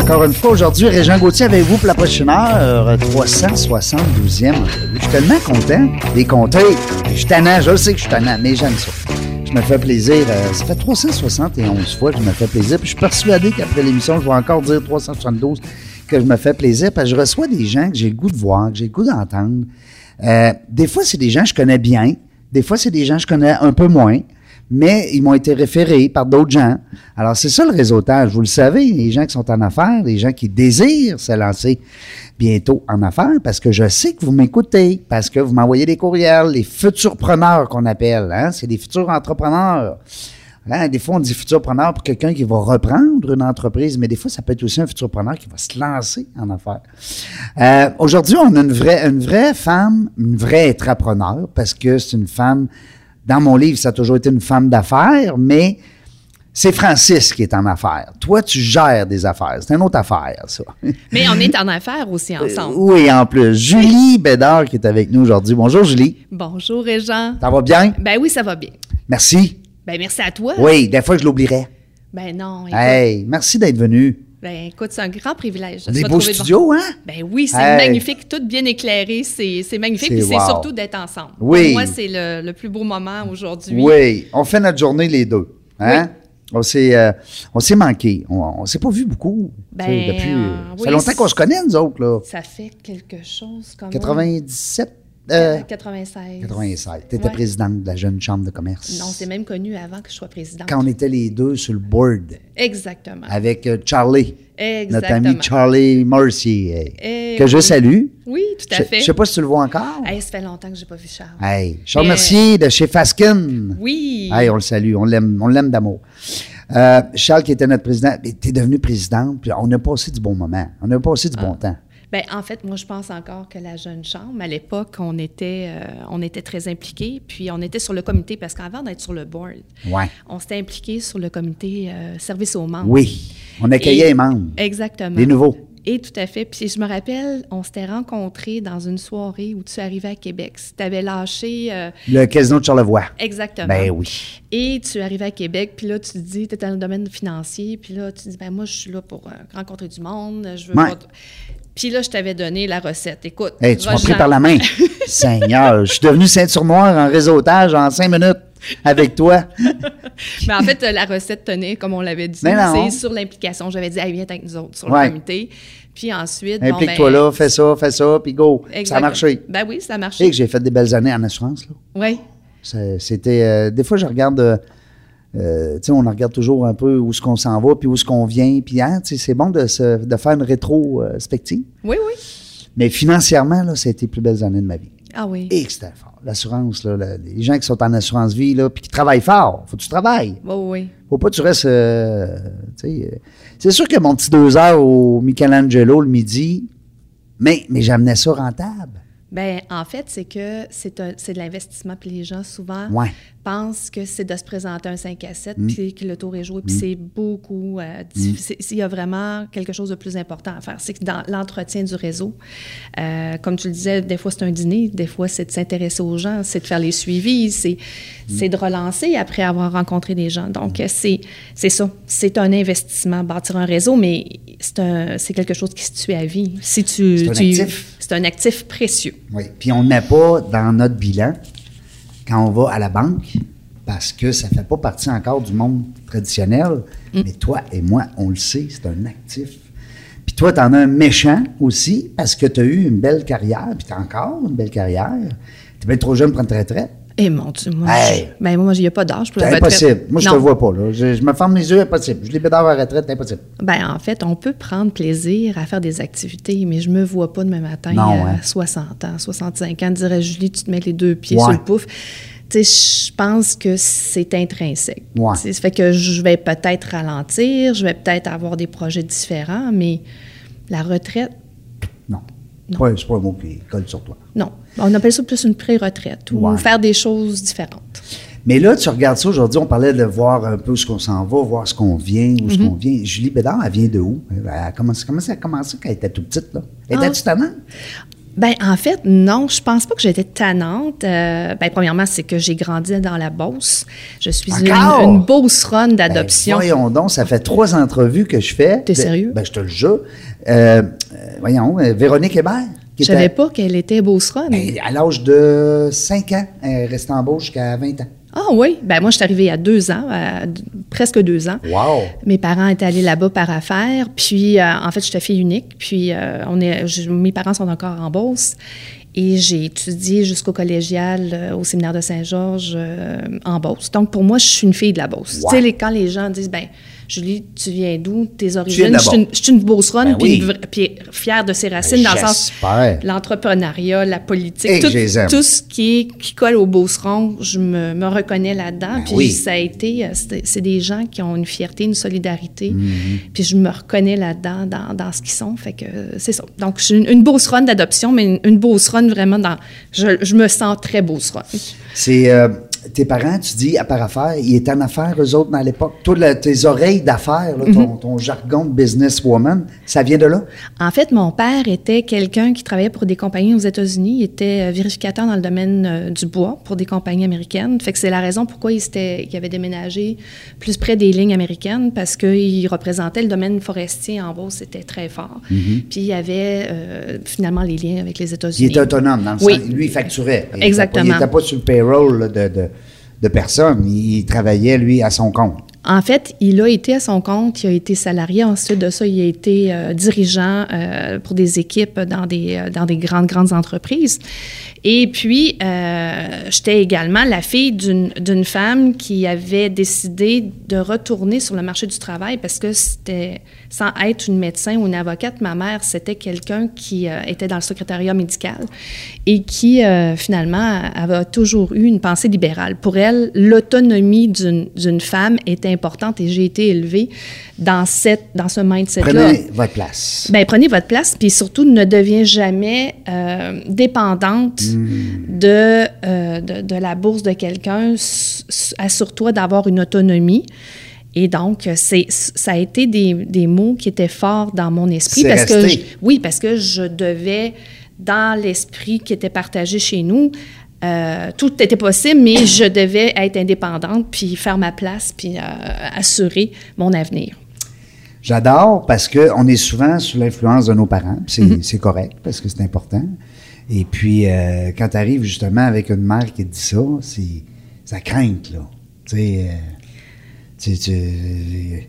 Encore une fois, aujourd'hui, Régent Gauthier avec vous pour la prochaine heure, 372e entrevue. Je suis tellement content des compter. Je suis tannant, je le sais que je suis tannant, mais j'aime ça. Je me fais plaisir. euh, ça fait 371 fois que je me fais plaisir. Je suis persuadé qu'après l'émission, je vais encore dire 372 que je me fais plaisir parce que je reçois des gens que j'ai le goût de voir, que j'ai le goût d'entendre. Euh, des fois, c'est des gens que je connais bien. Des fois, c'est des gens que je connais un peu moins. Mais ils m'ont été référés par d'autres gens. Alors, c'est ça le réseautage. Vous le savez, les gens qui sont en affaires, les gens qui désirent se lancer bientôt en affaires, parce que je sais que vous m'écoutez, parce que vous m'envoyez des courriels, les futurs preneurs qu'on appelle. Hein? C'est des futurs entrepreneurs. Hein, Des fois, on dit futur preneur pour quelqu'un qui va reprendre une entreprise, mais des fois, ça peut être aussi un futur preneur qui va se lancer en affaires. Euh, Aujourd'hui, on a une vraie, une vraie femme, une vraie entrepreneur, parce que c'est une femme, dans mon livre, ça a toujours été une femme d'affaires, mais c'est Francis qui est en affaires. Toi, tu gères des affaires. C'est une autre affaire, ça. Mais on est en affaires aussi Euh, ensemble. oui, en plus. Julie Bédard qui est avec nous aujourd'hui. Bonjour, Julie. Bonjour, Régent. Ça va bien? Ben oui, ça va bien. Merci. Ben merci à toi. Oui, des fois, je l'oublierais. Ben non, écoute, Hey, merci d'être venu. Ben, écoute c'est un grand privilège. de Des beaux studios, hein? Ben oui, c'est Hey. magnifique, tout bien éclairé, c'est magnifique, C'est puis c'est surtout d'être ensemble. Oui. Pour moi, c'est le, le plus beau moment aujourd'hui. Oui, on fait notre journée les deux. Hein? On s'est euh, on s'est manqué. On, on s'est pas vu beaucoup. Ben, tu sais, depuis, euh, ça oui, fait longtemps qu'on se connaît, nous autres. Là. Ça fait quelque chose comme 97, euh, 96. 96. Tu étais Ouais. présidente de la Jeune Chambre de commerce. Non, c'est même connu avant que je sois présidente. Quand on était les deux sur le board Exactement. avec euh, Charlie, notre Exactement. ami Charlie Mercier, Eh que je oui. salue. Oui, tout à Je, fait. je sais pas si tu le vois encore. Hey, ça fait longtemps que j'ai pas vu Charles. Hey, Charles Mais- Mercier de chez Faskin. Oui. Hey, on le salue, on l'aime, on l'aime d'amour. Euh, Charles, qui était notre président, tu es devenu présidente, puis on a passé du bon moment. On a passé du Ah. bon temps. Ben, en fait, moi, je pense encore que la jeune chambre, à l'époque, on était, euh, on était très impliqués, puis on était sur le comité, parce qu'avant d'être sur le board, Ouais. on s'était impliqué sur le comité euh, service aux membres. Oui. On accueillait Et- les membres. Exactement. Les nouveaux. Et tout à fait. Puis je me rappelle, on s'était rencontrés dans une soirée où tu arrivais à Québec. Tu avais lâché. euh, Le casino de Charlevoix. exactement. Ben oui. Et tu arrives à Québec, puis là, tu te dis, tu es dans le domaine financier, puis là, tu te dis, ben moi, je suis là pour euh, rencontrer du monde, je veux Ouais. pas... Puis là, je t'avais donné la recette. Écoute, Hey, tu m'as pris par la main. Seigneur, je suis devenu ceinture noire en réseautage en cinq minutes avec toi. Mais en fait, la recette tenait, comme on l'avait dit, non. c'est sur l'implication. J'avais dit, hey, viens avec nous autres sur Ouais. le comité. Puis ensuite, bon, Implique-toi ben, là, fais ça, fais ça, puis go. Ça a marché. Ben oui, ça a marché. que j'ai fait des belles années en assurance. Oui. C'était. euh, des fois, je regarde. euh, euh, on regarde toujours un peu où est-ce qu'on s'en va, puis où est-ce qu'on vient. Puis, hein, c'est bon de, se- de faire une rétrospective. Oui, oui. Mais financièrement, là, ça a été les plus belles années de ma vie. Ah oui. Et que c'était fort. L'assurance, là, les gens qui sont en assurance vie, là, puis qui travaillent fort, faut que tu travailles. Oui, oui. Faut pas que tu restes. euh, tu sais, euh, c'est sûr que mon petit deux heures au Michelangelo le midi, mais, mais j'amenais ça rentable. Ben, en fait, c'est que c'est un- c'est de l'investissement, puis les gens, souvent, Ouais. Mm. pensent que c'est de se présenter un 5 à 7, puis que le tour est joué, puis c'est beaucoup... euh, dif- c'est- Il y a vraiment quelque chose de plus important à faire. C'est que dans l'entretien du réseau, euh, comme tu le disais, des fois, c'est un dîner, des fois, c'est de s'intéresser aux gens, c'est de faire les suivis, c'est Mm. de relancer après avoir rencontré des gens. Donc, c'est ça. C'est un investissement, bâtir un réseau, mais c'est quelque chose qui se tue à vie. Si tu, C'est un tu- actif. C'est un actif précieux. Oui. Puis on ne met pas dans notre bilan quand on va à la banque parce que ça ne fait pas partie encore du monde traditionnel. Mm. Mais toi et moi, on le sait, c'est un actif. Puis toi, tu en as un méchant aussi parce que tu as eu une belle carrière, puis tu as encore une belle carrière. Tu es bien trop jeune pour prendre retraite. Eh mon Dieu, moi, Hey! je- ben moi, il n'y a pas d'âge pour C'est la retraite. impossible. Moi, je te Non. vois pas. Là. Je, je me ferme les yeux, impossible. Je à la retraite, c'est impossible. Ben, en fait, on peut prendre plaisir à faire des activités, mais je me vois pas demain matin Non, à hein. 60 ans, 65 ans, dirait Julie, tu te mets les deux pieds Ouais. sur le pouf. tu sais, je pense que c'est intrinsèque. Ouais. Ça fait que je vais peut-être ralentir, je vais peut-être avoir des projets différents, mais la retraite, Non. Non. Ouais, c'est pas un mot qui colle sur toi. non. On appelle ça plus une pré-retraite ou Ouais. faire des choses différentes. Mais là, tu regardes ça aujourd'hui, on parlait de voir un peu où ce qu'on s'en va, voir ce qu'on vient, où ce Mm-hmm. qu'on vient. Julie Bédard, elle vient de où? Elle a commencé, comment ça a commencé quand elle était toute petite, là? Ah. Était-tu tannante? Ben en fait, non, je pense pas que j'étais tannante. Euh, ben, premièrement, c'est que j'ai grandi dans la Beauce. Je suis une, Encore? une beauceronne Ben, d'adoption. voyons donc, ça fait trois entrevues que je fais. T'es De- sérieux? Ben, je te le jure. Euh, euh, voyons, euh, Véronique Hébert? Je savais pas qu'elle était beauceronne. Ben, à l'âge de 5 ans, elle est restée en Beauce jusqu'à 20 ans. Ah oui, ben moi je suis arrivée il y a deux ans, à presque deux ans. Wow! Mes parents étaient allés là-bas par affaires, puis euh, en fait j'étais fille unique, puis euh, on est, je- mes parents sont encore en Beauce. Et j'ai étudié jusqu'au collégial euh, au séminaire de Saint-Georges en Beauce. Donc, pour moi, je suis une fille de la Beauce. Wow. Tu sais, quand les gens disent, ben Julie, tu viens d'où? Tes origines? Je suis une, une Beauceronne, Ben puis, oui. fière de ses racines, dans le sens l'entrepreneuriat, la politique, Hey, tout, ce qui, est- qui colle au Beauceron, je me, me reconnais là-dedans. Ben puis oui. ça a été, euh, c'est des gens qui ont une fierté, une solidarité. Mm-hmm. Puis je me reconnais là-dedans, dans, dans ce qu'ils sont. Fait que euh, c'est ça. Donc, je suis une, une Beauceronne d'adoption, mais une, une Beauceronne vraiment dans. Je, je me sens très Beauceronne. C'est euh, tes parents, tu dis, à part affaires, ils étaient en affaires, eux autres, dans l'époque. Toi, tes oreilles d'affaires, Mm-hmm. ton, ton jargon de businesswoman, ça vient de là? En fait, mon père était quelqu'un qui travaillait pour des compagnies aux États-Unis. Il était euh, vérificateur dans le domaine euh, du bois pour des compagnies américaines. Fait que c'est la raison pourquoi il, s'était- il avait déménagé plus près des lignes américaines parce qu'il représentait le domaine forestier en Beauce, c'était très fort. Puis il y avait euh, finalement les liens avec les Il États-Unis. était autonome, dans le Oui. sens, lui, il facturait. Il était pas- Exactement. Il n'était pas sur le payroll de, de personne. Il travaillait, lui, à son compte. En fait, il a été à son compte, il a été salarié. Ensuite de ça, il a été euh, dirigeant euh, pour des équipes dans des, euh, dans des grandes, grandes entreprises. Et puis, j'étais également la fille d'une femme qui avait décidé de retourner sur le marché du travail parce que c'était, sans être une médecin ou une avocate, ma mère, c'était quelqu'un qui euh, était dans le secrétariat médical et qui, euh, finalement, avait toujours eu une pensée libérale. Pour elle, l'autonomie d'une femme était importante et j'ai été élevée dans, cette, dans ce mindset-là. Prenez votre place. Ben, prenez votre place, puis surtout, ne deviens jamais euh, dépendante de, euh, de, de la bourse de quelqu'un. Assure-toi d'avoir une autonomie. Et donc, c'est, ça a été des, des mots qui étaient forts dans mon esprit. C'est parce que je- oui, parce que je devais, dans l'esprit qui était partagé chez nous, euh, tout était possible, mais je devais être indépendante, puis faire ma place, puis euh, assurer mon avenir. J'adore parce qu'on est souvent sous l'influence de nos parents. C'est Mm-hmm. c'est correct parce que c'est important. Et puis, euh, quand tu arrives justement avec une mère qui te dit ça, c'est ça craint, là. Tu sais, tu, tu-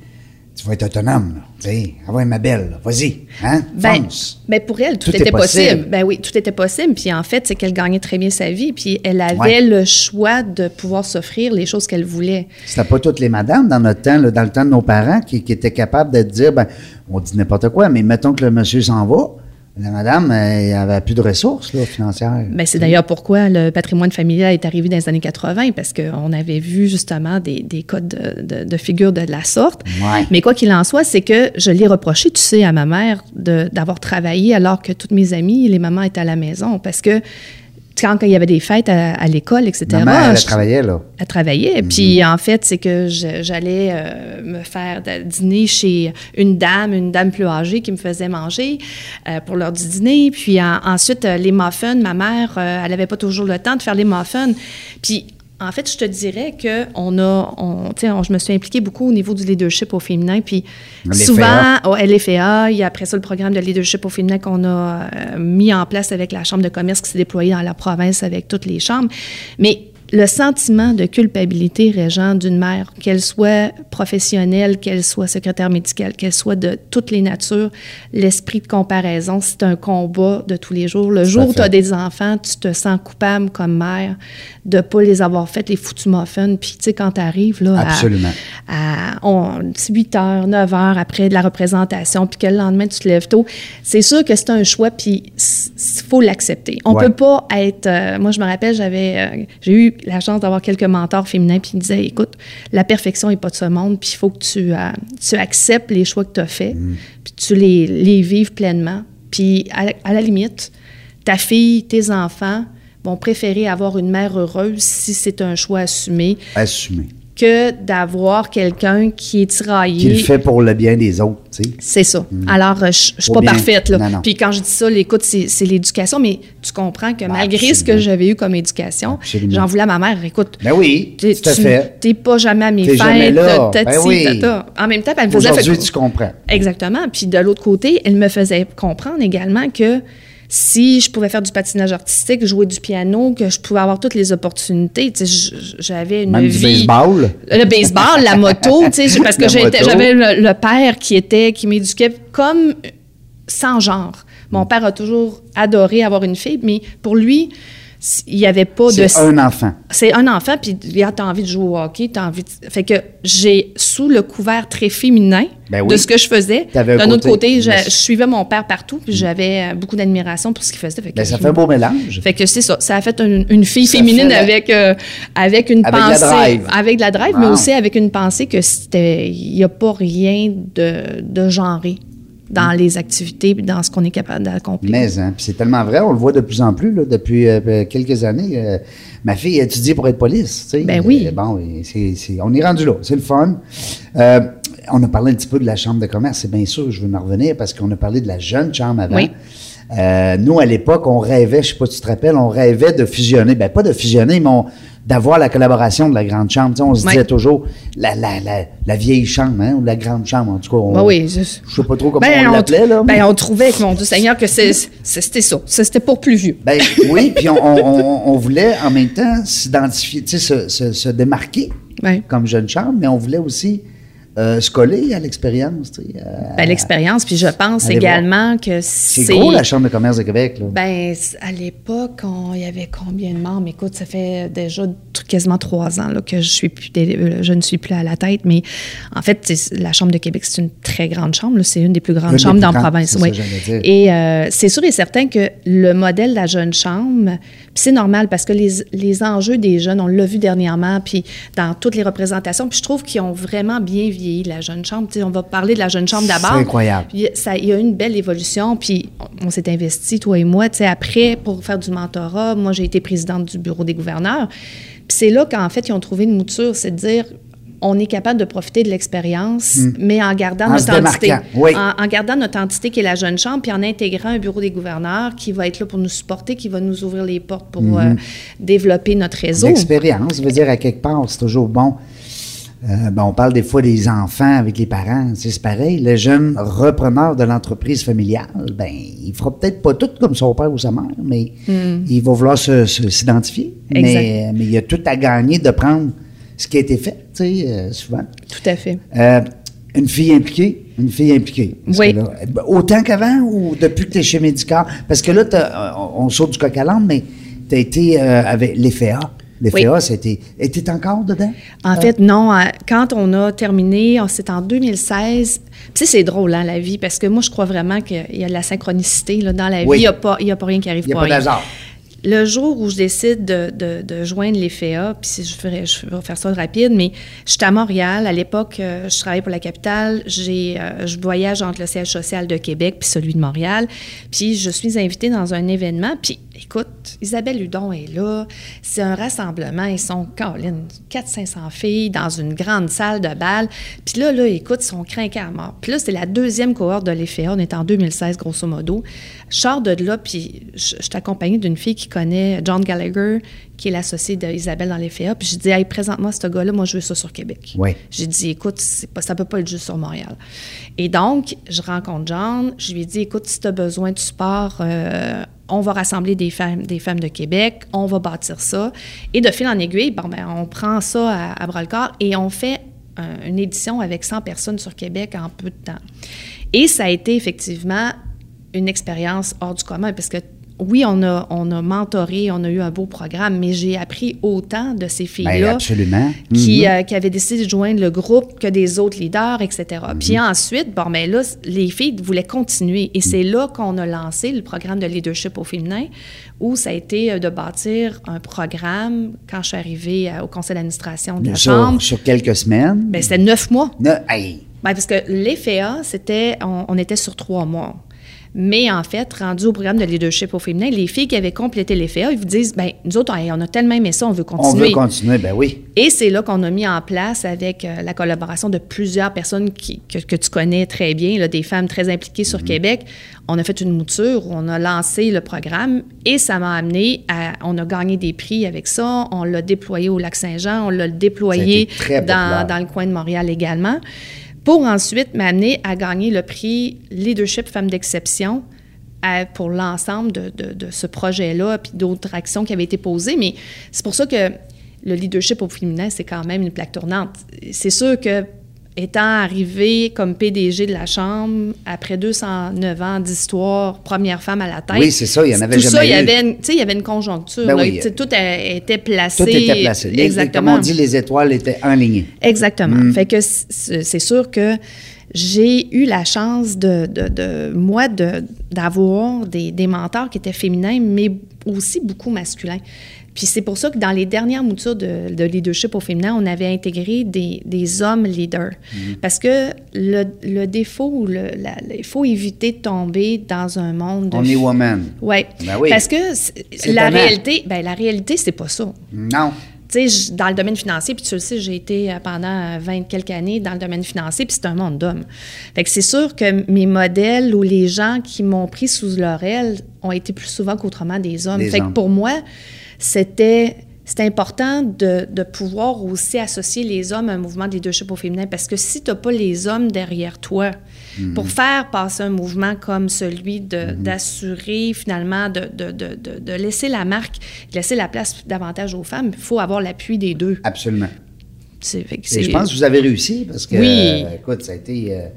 tu vas être autonome, ouais, ma belle, vas-y, hein, Ben, fonce. ben pour elle, tout, était possible. possible. Ben oui, tout était possible. Puis en fait, c'est qu'elle gagnait très bien sa vie. Puis elle avait Ouais. le choix de pouvoir s'offrir les choses qu'elle voulait. C'était pas toutes les madames dans notre temps, là, dans le temps de nos parents, qui, qui étaient capables de dire, ben, on dit n'importe quoi, mais mettons que le monsieur s'en va, la madame, elle avait plus de ressources là, financières. Ben, c'est d'ailleurs pourquoi le patrimoine familial est arrivé dans les années 80, parce qu'on avait vu justement des, des cas de, de, de figures de la sorte. Ouais. Mais quoi qu'il en soit, c'est que je l'ai reproché, tu sais, à ma mère d'avoir travaillé alors que toutes mes amies, les mamans étaient à la maison. Parce que quand il y avait des fêtes à, à l'école, etc., Ma mère, elle je- travaillait, là. Elle travaillait. Puis en fait, c'est que j'allais euh, me faire dîner chez une dame, une dame plus âgée qui me faisait manger euh, pour l'heure du dîner. Puis en- ensuite, euh, les muffins, ma mère, euh, elle n'avait pas toujours le temps de faire les muffins. Puis en fait, je te dirais que on a, on, tu sais, on- je me suis impliquée beaucoup au niveau du leadership au féminin. Puis souvent, au LFA, il y a après ça le programme de leadership au féminin qu'on a euh, mis en place avec la Chambre de commerce qui s'est déployée dans la province avec toutes les chambres. Mais le sentiment de culpabilité, Régent, d'une mère, qu'elle soit professionnelle, qu'elle soit secrétaire médicale, qu'elle soit de toutes les natures, l'esprit de comparaison, c'est un combat de tous les jours. Le jour où tu as des enfants, tu te sens coupable comme mère de ne pas les avoir fait, les foutus muffins. Puis, tu sais, quand tu arrives, là, à- Absolument. à, on- 8 heures, 9 heures après de la représentation, puis que le lendemain, tu te lèves tôt, c'est sûr que c'est un choix, puis il faut l'accepter. On Ouais. peut pas être... euh, moi, je me rappelle, j'avais... euh, j'ai eu la chance d'avoir quelques mentors féminins, puis ils me disaient, écoute, la perfection n'est pas de ce monde, puis il faut que tu, euh, tu acceptes les choix que tu as faits, Mm. puis tu les, les vives pleinement. Puis à, la- à la limite, ta fille, tes enfants vont préférer avoir une mère heureuse si c'est un choix assumé Assumé. Que d'avoir quelqu'un qui est tiraillé. Qui le fait pour le bien des autres, tu sais. C'est ça. Alors, euh, je je suis pas bien- parfaite. Là. Non, non. Puis quand je dis ça, l'écoute, c'est l'éducation, mais tu comprends que malgré ce que j'avais eu comme éducation, j'en voulais à ma mère. Écoute, Ben oui, tout à tu fait. t'es pas jamais à mes T'es fêtes. jamais là. t'as- Ben oui. En même temps, elle me faisait... Aujourd'hui, tu comprends. Exactement. Puis de l'autre côté, elle me faisait comprendre également que si je pouvais faire du patinage artistique, jouer du piano, que je pouvais avoir toutes les opportunités, tu sais, j- j'avais une Même du vie... baseball? Le baseball, la moto, tu sais, parce que j'avais le, le père qui était, qui m'éduquait comme sans genre. Mon père a toujours adoré avoir une fille, mais pour lui, il n'y avait pas de... C'est un enfant. C'est un enfant, puis regarde, t'as envie de jouer au hockey, t'as envie de... Fait que j'ai, sous le couvert très féminin Ben oui. de ce que je faisais, d'un autre côté- je, suivais mon père partout, puis j'avais euh, beaucoup d'admiration pour ce qu'il faisait. Fait que Ben, ça fait un beau mélange. fait que c'est ça. Ça a fait une, une fille Ça féminine la- avec, euh, avec une Avec la pensée. drive. Avec de la drive, mais aussi avec une pensée que c'était. Il n'y a pas rien de, de genré dans les activités et dans ce qu'on est capable d'accomplir. Mais hein, c'est tellement vrai, on le voit de plus en plus là, depuis euh, quelques années. euh, ma fille étudie pour être police. tu sais. Ben oui. Euh, bon, et c'est- c'est- on est rendu là, c'est le fun. Euh, on a parlé un petit peu de la chambre de commerce, c'est bien sûr, je veux en revenir parce qu'on a parlé de la jeune chambre avant. Oui. Euh, nous, à l'époque, on rêvait, je sais pas si tu te rappelles, on rêvait de fusionner. Ben, pas de fusionner, mais on- d'avoir la collaboration de la grande chambre. Tu sais, on se Oui. disait toujours la, la, la, la vieille chambre, hein, ou la grande chambre, en tout cas. on- Ben oui, je, Je sais pas trop comment Ben, on l'appelait, là. mais- Ben, on trouvait, mon Dieu Seigneur, que c'était ça. Ça, C'était pour plus vieux. Ben oui, puis on, on- on- on voulait en même temps s'identifier, tu sais, se, se- se démarquer comme jeune chambre, mais on voulait aussi euh, se coller à l'expérience. tu sais, euh, Ben, l'expérience, puis je pense également que c'est c'est... gros la Chambre de commerce de Québec. Là. Ben, à l'époque, on- il y avait combien de membres? Écoute, ça fait déjà quasiment trois ans là, que je, suis plus euh, je ne suis plus à la tête, mais en fait, la Chambre de Québec, c'est une très grande chambre. C'est une des plus grandes Une chambres plus dans la province. ça oui. dire. Et euh, c'est sûr et certain que le modèle de la jeune chambre, c'est normal parce que les, les enjeux des jeunes, on l'a vu dernièrement, puis dans toutes les représentations, puis je trouve qu'ils ont vraiment bien vieilli, la jeune chambre. On va parler de la jeune chambre d'abord. C'est incroyable. Il y a eu une belle évolution, puis on, on s'est investi, toi et moi, après, pour faire du mentorat. Moi, j'ai été présidente du bureau des gouverneurs. Puis c'est là qu'en fait, ils ont trouvé une mouture, c'est de dire, on est capable de profiter de l'expérience, mais en gardant Hmm. En notre entité. oui. En, en gardant notre entité qui est la jeune chambre, puis en intégrant un bureau des gouverneurs qui va être là pour nous supporter, qui va nous ouvrir les portes pour Mhm. euh, développer notre réseau. L'expérience, veut dire à quelque part, c'est toujours bon. Euh, ben, on parle des fois des enfants avec les parents, c'est pareil. Le jeune repreneur de l'entreprise familiale, ben, il fera peut-être pas tout comme son père ou sa mère, mais il va vouloir s'identifier. Hmm. Mais, mais il y a tout à gagner de prendre ce qui a été fait, tu sais, euh, souvent. Tout à fait. Euh, une fille impliquée, une fille impliquée. Oui. que là, euh, autant qu'avant ou depuis que tu es chez Médicare? Parce que là, on, on saute du coq à l'âne, mais tu as été euh, avec l'EFA. L'EFA, Oui. c'était. était encore dedans? En fait, non. Quand on a terminé, c'est en 2016. Puis tu sais, c'est drôle, hein, la vie, parce que moi, je crois vraiment qu'il y a de la synchronicité là, dans la Oui. vie. Il n'y a, pas- il y a pas rien qui arrive Il n'y a pas d'hasard. Le jour où je décide de, de, de joindre les FEA, puis si je, ferais, je vais faire ça rapide, mais j'étais à Montréal. À l'époque, euh, je travaillais pour la capitale. J'ai, euh, je voyage entre le siège social de Québec puis celui de Montréal. Puis je suis invitée dans un événement. Puis écoute, Isabelle Hudon est là. C'est un rassemblement. Ils sont, Caroline, 400-500 filles dans une grande salle de bal. Puis là, là, écoute, ils sont craqués à mort. Puis là, c'était la deuxième cohorte de l'EFA. On est en 2016, grosso modo. Je sors de là, puis je, je suis accompagnée d'une fille qui connaît John Gallagher, qui est l'associé d'Isabelle dans l'EFA. Puis je dis, hey, présente-moi ce gars-là, moi, je veux ça sur Québec. J'ai dit, écoute, pas, ça peut pas être juste sur Montréal. Et donc, je rencontre John. Je lui ai dit, écoute, si tu as besoin de support, euh, on va rassembler des femmes, des femmes de Québec, on va bâtir ça. Et de fil en aiguille, bon, ben, on prend ça à, à bras-le-corps et on fait un- une édition avec 100 personnes sur Québec en peu de temps. Et ça a été effectivement une expérience hors du commun parce que oui, on a, on a mentoré, on a eu un beau programme, mais j'ai appris autant de ces Ben, filles-là qui, Mhm. euh, qui avaient décidé de joindre le groupe que des autres leaders, etc. Mhm. Puis ensuite, bon, ben là, les filles voulaient continuer. Et Mhm. c'est là qu'on a lancé le programme de leadership au féminin, où ça a été euh, de bâtir un programme quand je suis arrivée euh, au conseil d'administration de la sur, Chambre. sur quelques semaines. Ben, c'était neuf mois. Ne- hey, Ben, parce que l'EFEA, c'était, on, on était sur trois mois. Mais en fait, rendu au programme de leadership au féminin, les filles qui avaient complété l'EFEA, ils vous disent, ben nous autres, on a tellement aimé ça, on veut on continuer. veut continuer, ben oui. Et c'est là qu'on a mis en place, avec euh, la collaboration de plusieurs personnes qui- que, que tu connais très bien, là, des femmes très impliquées sur Québec, on a fait une mouture, on a lancé le programme et ça m'a amené à. On a gagné des prix avec ça, on l'a déployé au Lac-Saint-Jean, on l'a déployé dans le coin de Montréal également, pour ensuite m'amener à gagner le prix Leadership Femmes d'exception pour l'ensemble de ce projet-là, puis d'autres actions qui avaient été posées. Mais c'est pour ça que le leadership au féminin, c'est quand même une plaque tournante. C'est sûr que étant arrivée comme PDG de la Chambre, après 209 ans d'histoire, première femme à la tête. Oui, c'est ça, il y en avait tout jamais ça, il y avait une, tu sais, il y avait une conjoncture. Ben oui. Tout a- était placé. Tout était placé. Les- Exactement. comme on dit, les étoiles étaient alignées. Exactement. Mm. Fait que c'est sûr que j'ai eu la chance de, de, de- moi, de- d'avoir des, des mentors qui étaient féminins, mais aussi beaucoup masculins. Puis c'est pour ça que dans les dernières moutures de, de leadership au féminin, on avait intégré des, des hommes leaders. Mm. Parce que le, le défaut, ou le, la- il faut éviter de tomber dans un monde de... On est woman. Ouais. Ben oui. Parce que la étonnant. réalité, ben la réalité, c'est pas ça. Non. Tu sais, dans le domaine financier, puis tu le sais, j'ai été euh, pendant 20 quelques années dans le domaine financier, puis c'est un monde d'hommes. Fait que c'est sûr que mes modèles ou les gens qui m'ont pris sous leur aile ont été plus souvent qu'autrement des hommes. Des fait hommes. que pour moi, c'était c'était important de, de pouvoir aussi associer les hommes à un mouvement de leadership au féminin parce que si tu n'as pas les hommes derrière toi Mhm. pour faire passer un mouvement comme celui de- d'assurer finalement de, de, de, laisser la marque, de laisser la place davantage aux femmes, il faut avoir l'appui des deux. Absolument. C'est- Et c'est- je pense que vous avez réussi parce que, Oui. euh, écoute, ça a été. euh,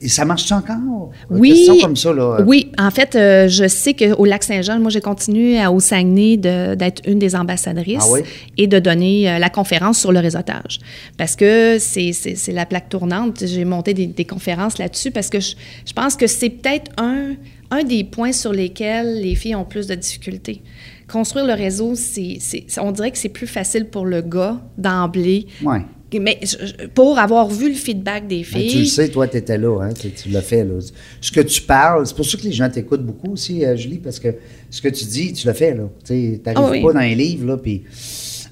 et ça marche encore? Oui, question comme ça, là. oui. En fait, euh, je sais qu'au Lac-Saint-Jean, moi, j'ai continué à- au Saguenay d'être une des ambassadrices Ah oui? et de donner euh, la conférence sur le réseautage. Parce que c'est la plaque tournante. J'ai monté des, des conférences là-dessus parce que je, je pense que c'est peut-être un, un des points sur lesquels les filles ont plus de difficultés. Construire le réseau, c'est- on dirait que c'est plus facile pour le gars d'emblée. Ouais. Mais pour avoir vu le feedback des Ben, filles. tu le sais, toi, tu étais là, hein, tu, tu l'as fait. Là. Ce que tu parles, c'est pour ça que les gens t'écoutent beaucoup aussi, euh, Julie, parce que ce que tu dis, tu l'as fait. Tu n'arrives Ah oui. pas dans les livres. Là.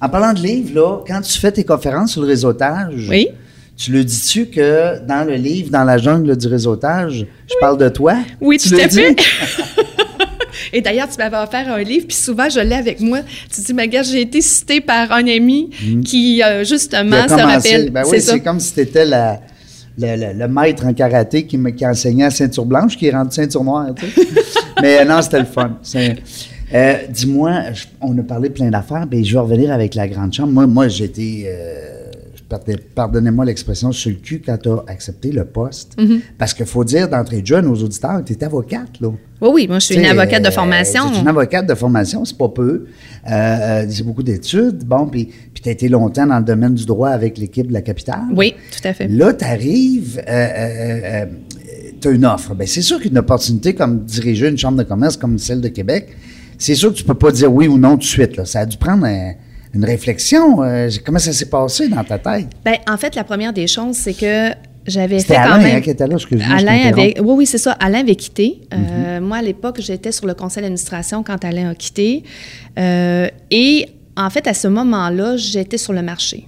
En parlant de livres, là, quand tu fais tes conférences sur le réseautage, Oui. tu le dis-tu que dans le livre, dans la jungle du réseautage, je parle de toi? Oui, Tu tout le à dis? fait. Et d'ailleurs, tu m'avais offert un livre, puis souvent, je l'ai avec moi. Tu dis, ma gars, j'ai été citée par un ami qui, euh, Qui a justement, se commencé. rappelle. Ben oui, c'est ça. comme si tu étais la, le, le- le maître en karaté qui, me, qui enseignait à ceinture blanche, qui est rendu ceinture noire. tu sais. Mais euh, non, c'était le fun. Euh, Dis-moi, on a parlé plein d'affaires, mais je vais revenir avec la grande chambre. Moi, moi j'étais. euh, pardon- Pardonnez-moi l'expression sur le cul quand tu as accepté le poste. Mm-hmm. Parce qu'il faut dire d'entrée de jeu à nos auditeurs, tu es avocate, là. Oui, oui, moi, je suis une avocate de euh, formation. C'est une avocate de formation, c'est pas peu. Euh, euh, c'est beaucoup d'études. Bon, puis tu as été longtemps dans le domaine du droit avec l'équipe de la capitale. Oui, tout à fait. Là, tu arrives, tu as une offre. Ben, c'est sûr qu'une opportunité comme diriger une chambre de commerce comme celle de Québec, c'est sûr que tu peux pas dire oui ou non tout de suite. Là. Ça a dû prendre un- une réflexion. Euh, comment ça s'est passé dans ta tête? Ben, en fait, la première des choses, c'est que j'avais fait quand Alain même... hein, qui était là, excuse-moi. Alain avait, oui, oui, c'est ça. Alain avait quitté. Euh, Moi, à l'époque, j'étais sur le conseil d'administration quand Alain a quitté. Euh, et en fait, à ce moment-là, j'étais sur le marché.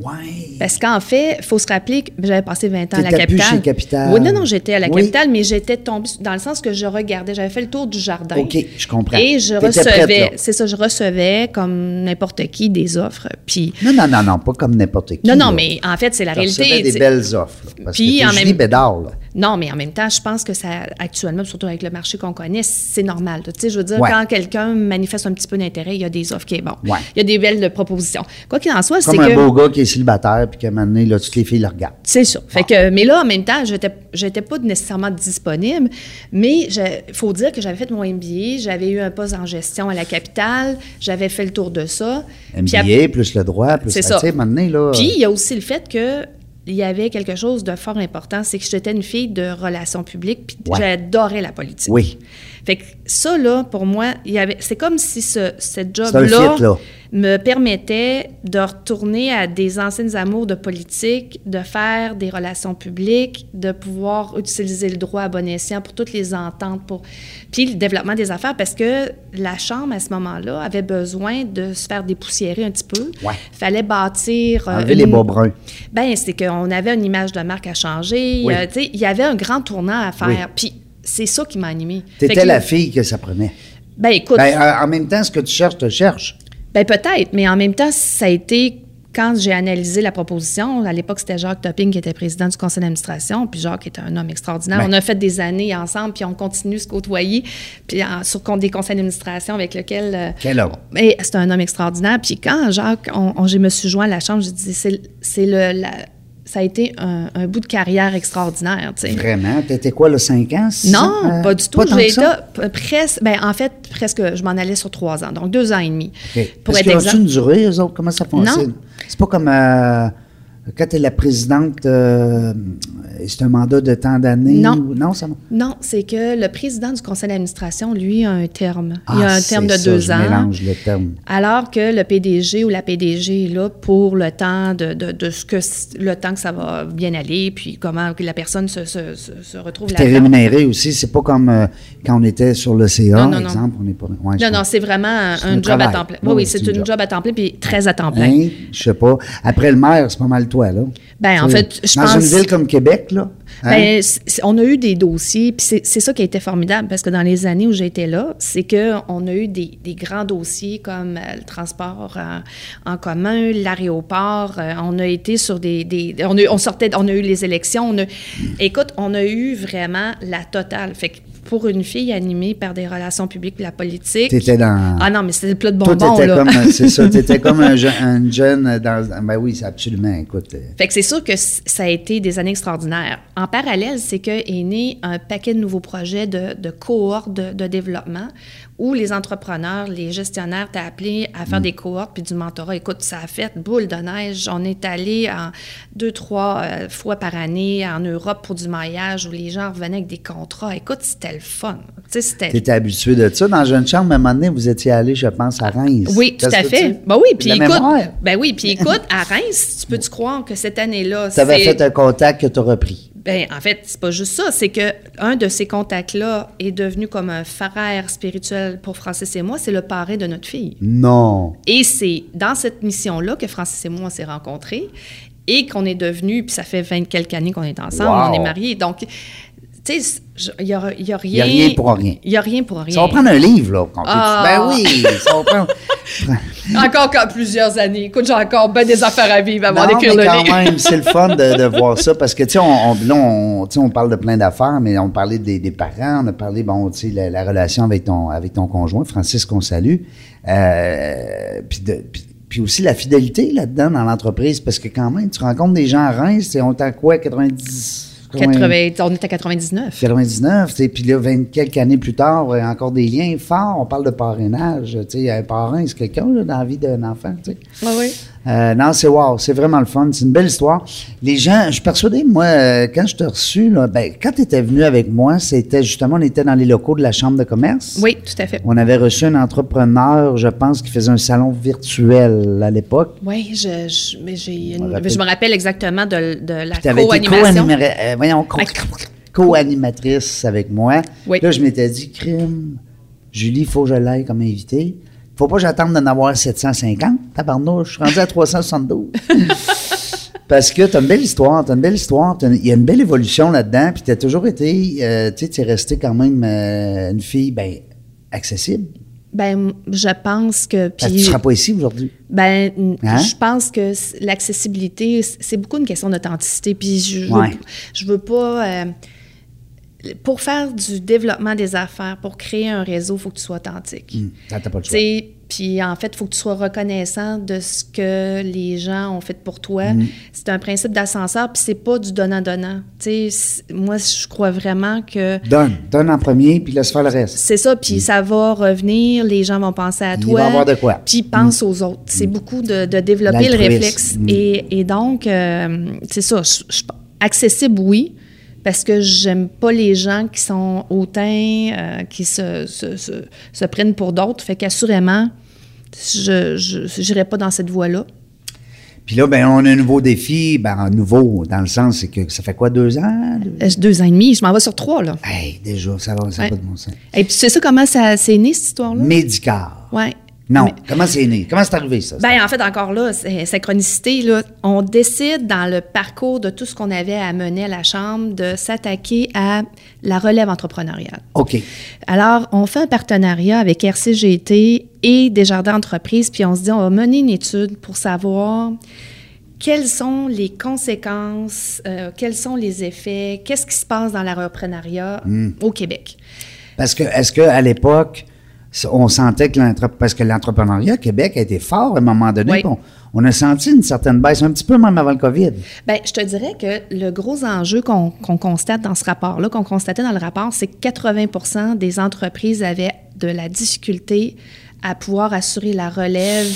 Ouais. Parce qu'en fait, il faut se rappeler que j'avais passé 20 ans à la capitale. chez Capital. Oui, non, non, j'étais à la Oui. capitale, mais j'étais tombée dans le sens que je regardais, j'avais fait le tour du jardin. OK, je comprends. Et je recevais, c'est ça, je recevais comme n'importe qui des offres. Puis, Non, non, non, non, pas comme n'importe qui. non, non, là. mais en fait, c'est la Tu réalité. recevais des belles offres. là, parce Puis, que en même- Bédard, là. Non, mais en même temps, je pense que ça, actuellement, surtout avec le marché qu'on connaît, c'est normal. Tu sais, je veux dire, Ouais. quand quelqu'un manifeste un petit peu d'intérêt, il y a des offres qui est bon. Ouais. Il y a des belles propositions. Quoi qu'il en soit, c'est Comme un que. beau gars qui est célibataire, puis qu'à un moment donné, là, toutes les filles le regardent. C'est ça. Fait que, mais là, en même temps, j'étais, j'étais pas nécessairement disponible, mais il faut dire que j'avais fait mon MBA, j'avais eu un poste en gestion à la capitale, j'avais fait le tour de ça. MBA, plus le droit, plus C'est ça. à un moment donné, là. Puis, il y a aussi le fait que il y avait quelque chose de fort important, c'est que j'étais une fille de relations publiques, puis Ouais. j'adorais la politique. Oui. Fait que ça, là, pour moi, il y avait, c'est comme si ce, cette job-là là. me permettait de retourner à des anciennes amours de politique, de faire des relations publiques, de pouvoir utiliser le droit à bon escient pour toutes les ententes, pour puis le développement des affaires, parce que la Chambre, à ce moment-là, avait besoin de se faire dépoussiérer un petit peu. Ouais. fallait bâtir... euh, Enlever les une- bas bruns. ben, c'est qu'on avait une image de marque à changer. Oui. euh, il y avait un grand tournant à faire. Oui. Puis c'est ça qui m'a animée. T'étais la fille que ça prenait. Ben, écoute, Ben, ben, en même temps, ce que tu cherches, te cherches. peut-être, mais en même temps, ça a été quand j'ai analysé la proposition. À l'époque, c'était Jacques Topping qui était président du conseil d'administration, puis Jacques était un homme extraordinaire. Ben. On a fait des années ensemble, puis on continue de se côtoyer, puis en- sur compte des conseils d'administration avec lesquels. euh, Quel homme? Mais c'est un homme extraordinaire. Puis quand Jacques, on, on- je me suis joint à la chambre, j'ai dit, c'est, c'est le, la- ça a été un, un bout de carrière extraordinaire. tu sais. Vraiment? T'étais quoi, là, 5 ans? Non, ans? Euh, pas du tout. J'ai été p- presque, ben en fait, presque, je m'en allais sur trois ans, donc deux ans et demi. OK. Pour Parce être exact. une durée, eux autres? Comment ça fonctionne? Non. C'est pas comme euh, quand tu es la présidente, euh, c'est un mandat de temps d'années? Non. ou- Non, ça Non, c'est que le président du conseil d'administration, lui, a un terme. Ah, Il a un c'est terme de ça, deux je ans. mélange le terme. Alors que le PDG ou la PDG est là pour le temps de, de, de ce que le temps que ça va bien aller, puis comment la personne se, se, se, se retrouve rémunéré aussi. C'est pas comme euh, quand on était sur le CA, non. exemple. On est pas, ouais, Non, non, c'est vraiment un, un un job travail. à temps plein. Oui, Oui, c'est un une job. job à temps plein, puis très à temps plein. Hein? Je sais pas. Après le maire, c'est pas mal toi, là. Ben, en fait, je Dans pense- une ville comme Québec, là. hein? Ben, on a eu des dossiers, puis c'est- c'est ça qui a été formidable, parce que dans les années où j'étais là, c'est qu'on a eu des, des grands dossiers comme euh, le transport en, en commun, l'aéroport, euh, on a été sur des... des- on, a, eu- on sortait, on a eu les élections, on a, écoute, on a eu vraiment la totale. Fait que pour une fille animée par des relations publiques et la politique... T'étais dans. Ah non, mais c'était le plat de Toi, bonbons, t'étais là. comme, euh, c'est ça, t'étais comme un, je- un jeune dans, ben oui, c'est absolument, écoute. euh, Fait que c'est sûr que ça a été des années extraordinaires. En parallèle, c'est que est né un paquet de nouveaux projets de, de cohortes de, de développement où les entrepreneurs, les gestionnaires t'ont appelé à Mm. faire des cohortes puis du mentorat. Écoute, ça a fait boule de neige. On est allé en deux, trois euh, fois par année en Europe pour du maillage où les gens revenaient avec des contrats. Écoute, c'était le fun. Tu. T'étais habitué de ça. Dans Jeune Chambre, à un moment donné, vous étiez allé, je pense, à Reims. Oui, tout à fait. tu- Ben oui, puis écoute, ben oui, puis écoute, à Reims, tu peux-tu croire que cette année-là, T'avais c'est- fait un contact que t'as repris. Ben, en fait, c'est pas juste ça. C'est que un de ces contacts-là est devenu comme un frère spirituel pour Francis et moi. C'est le parrain de notre fille. Non. Et c'est dans cette mission-là que Francis et moi, on s'est rencontrés et qu'on est devenus, puis ça fait 20 quelques années qu'on est ensemble, Wow. on est mariés. Donc, tu sais, il n'y a, y a rien... Il y a rien pour rien. Il n'y a rien pour rien. Ça va prendre un livre, là. qu'on peut- Ah. Ben oui, ça va prendre. Encore plusieurs années. Écoute, j'ai encore ben des affaires à vivre avant d'écrire le quand livre. même, c'est le fun de, de voir ça parce que, tu sais, on, on, là, on, on parle de plein d'affaires, mais on parlait des, des parents, on a parlé, bon, tu sais, la, la relation avec ton, avec ton conjoint, Francis, qu'on salue. Euh, puis, de- puis- puis aussi la fidélité là-dedans dans l'entreprise parce que quand même, tu rencontres des gens à Reims, on est en quoi, 90? 80, on est à 99. 99, tu sais, puis là, 20 quelques années plus tard, euh, encore des liens forts. On parle de parrainage. Tu sais, un parrain, c'est quelqu'un dans la vie d'un enfant. Tu sais. Oui, oui. Euh, non, c'est wow, c'est vraiment le fun. C'est une belle histoire. Les gens, je suis persuadé, moi, euh, quand je t'ai reçu, là, ben, quand tu étais venu avec moi, c'était justement, on était dans les locaux de la Chambre de commerce. Oui, tout à fait. On avait reçu un entrepreneur, je pense, qui faisait un salon virtuel à l'époque. Oui, je, je, mais j'ai me une- je me rappelle exactement de, de la co-animation. euh, voyons, co- Avec- co-animatrice avec moi. Oui. Là, je m'étais dit, crime, Julie, il faut que je l'aille comme invité. Faut pas que j'attende d'en avoir 750. Tabarnouche, je suis rendu à 372. Parce que tu as une belle histoire, tu une belle histoire, il y a une belle évolution là-dedans, puis tu as toujours été, euh, tu sais, tu es resté quand même euh, une fille, ben, accessible. Ben, je pense que. Parce que tu seras pas ici aujourd'hui. ben, Hein? je pense que l'accessibilité, c'est beaucoup une question d'authenticité. Puis, je, je Ouais. veux, je veux pas. euh, pour faire du développement des affaires, pour créer un réseau, il faut que tu sois authentique. T'as pas le choix. Puis en fait, il faut que tu sois reconnaissant de ce que les gens ont fait pour toi. Hum. C'est un principe d'ascenseur, puis c'est pas du donnant-donnant. Tu sais, c- moi, je crois vraiment que Donne. Donne en premier, puis laisse faire le reste. c'est ça, puis ça va revenir, les gens vont penser à Il toi. va y avoir de quoi. Puis pense aux autres. C'est beaucoup de, de développer le réflexe. Et, et donc, euh, c'est ça. je- je- accessible, oui, parce que j'aime pas les gens qui sont hautains, euh, qui se, se, se- se prennent pour d'autres. Fait qu'assurément, je n'irai pas dans cette voie-là. Puis là, ben, on a un nouveau défi. Ben, nouveau, dans le sens, c'est que ça fait quoi, deux ans? Deux- Euh, Deux ans et demi, je m'en vais sur trois, là. Hey, déjà, ça va, ça Ouais. pas de bon sens. Et puis, tu sais ça comment ça c'est né, cette histoire-là? Médicar. Ouais. Non, Mais- comment c'est né? Comment c'est arrivé, ça? Ben, en fait, encore là, c'est- synchronicité, là, on décide dans le parcours de tout ce qu'on avait à mener à la Chambre de s'attaquer à la relève entrepreneuriale. OK. Alors, on fait un partenariat avec RCGT et Desjardins Entreprises, puis on se dit, on va mener une étude pour savoir quelles sont les conséquences, euh, quels sont les effets, qu'est-ce qui se passe dans l'entrepreneuriat au Québec. Parce que, est-ce qu'à l'époque, on sentait que l'entre- parce que l'entrepreneuriat au Québec a été fort à un moment donné, Oui. on, on a senti une certaine baisse, un petit peu même avant le COVID. Bien, je te dirais que le gros enjeu qu'on qu'on constate dans ce rapport-là, qu'on constatait dans le rapport, c'est que 80% des entreprises avaient de la difficulté à pouvoir assurer la relève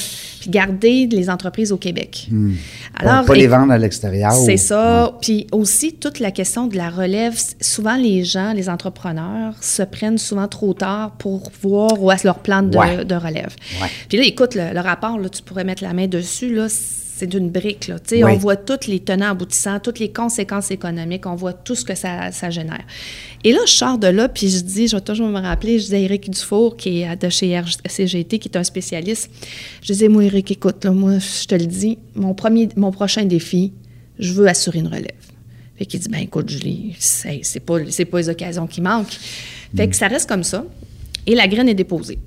puis garder les entreprises au Québec. Alors, pas les vendre à l'extérieur. c'est ou- ça. Puis aussi, toute la question de la relève, souvent les gens, les entrepreneurs, se prennent souvent trop tard pour voir où est leur plan de, Ouais. de relève. Ouais. Puis là, écoute, le, le rapport, là, tu pourrais mettre la main dessus, là, c'est d'une brique. Là. Tu sais, Oui. On voit tous les tenants aboutissants, toutes les conséquences économiques, on voit tout ce que ça, ça génère. Et là, je sors de là, puis je dis, je vais toujours me rappeler, je dis à Éric Dufour, qui est de chez RCGT, qui est un spécialiste, je disais, moi, Éric, écoute, là, moi, je te le dis, mon, premier, mon prochain défi, je veux assurer une relève. Fait qu'il dit, ben écoute, Julie, c'est c'est pas, c'est pas les occasions qui manquent. Fait que ça reste comme ça. Et la graine est déposée.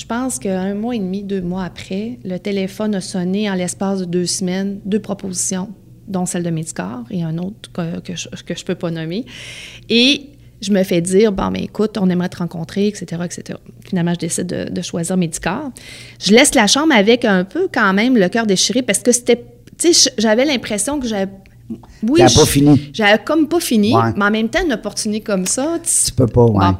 Je pense qu'un mois et demi, deux mois après, le téléphone a sonné en l'espace de deux semaines, deux propositions, dont celle de Medicare et un autre que, que je ne peux pas nommer. Et je me fais dire, bon, ben écoute, on aimerait te rencontrer, etc., etc. Finalement, je décide de, de choisir Medicare. Je laisse la chambre avec un peu quand même le cœur déchiré parce que c'était, tu sais, j'avais l'impression que j'avais... Oui. J'avais comme pas fini, Ouais. mais en même temps, une opportunité comme ça, Tu peux pas, ouais. Bon.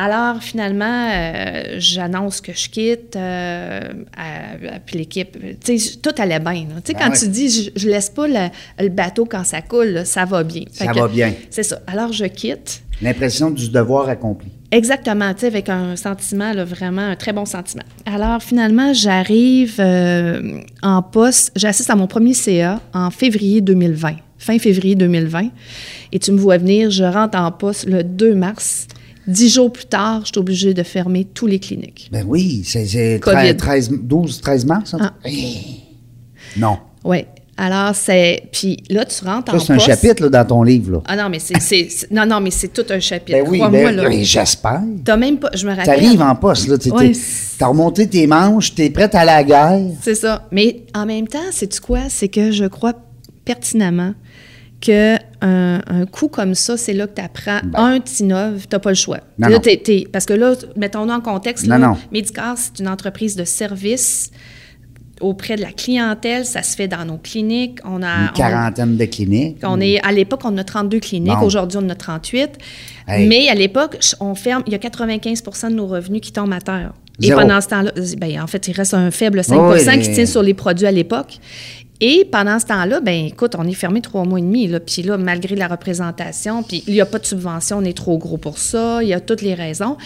Alors, finalement, euh, j'annonce que je quitte, euh, à- à- puis l'équipe, tu sais, tout allait bien. Tu sais, Ben quand tu dis, je, je laisse pas le, le bateau quand ça coule, là, ça va bien. Ça que va bien. C'est ça. Alors, je quitte. L'impression du devoir accompli. Exactement, tu sais, avec un sentiment, là, vraiment un très bon sentiment. Alors, finalement, j'arrive euh, en poste, j'assiste à mon premier CA en février 2020, fin février 2020. Et tu me vois venir, je rentre en poste le 2 mars. Dix jours plus tard, je suis obligée de fermer tous les cliniques. Ben oui, c'est c'est COVID. 13, 12, 13 mars, ça? Ah. Hey. Non. Oui. Alors, c'est. Puis là, tu rentres en Ça, c'est un chapitre là, dans ton livre. Là. Ah non, mais c'est. Non, non, mais c'est tout un chapitre. Ben oui, ben, là. ben, j'espère. T'as même pas. Je me rappelle. T'arrives en poste, là. tu Ouais, as remonté tes manches, t'es prête à la guerre. C'est ça. Mais en même temps, c'est quoi? C'est que je crois pertinemment que un, un coup comme ça, c'est là que tu apprends. un, t'innoves, t'as pas le choix. Ben. Non, Là, parce que là, mettons-nous en contexte, Non, là, non. Medicare, c'est une entreprise de service auprès de la clientèle. Ça se fait dans nos cliniques. On a, Une on- quarantaine de cliniques. on est, à l'époque, on a 32 cliniques. Bon. Aujourd'hui, on en a 38. Hey. Mais à l'époque, on ferme, il y a 95% de nos revenus qui tombent à terre. Et Zéro. pendant ce temps-là, ben, en fait, il reste un faible 5 Oh, oui, qui tient sur les produits à l'époque. Et pendant ce temps-là, ben écoute, on est fermé trois mois et demi. Là, puis là, malgré la représentation, puis il n'y a pas de subvention, on est trop gros pour ça, il y a toutes les raisons.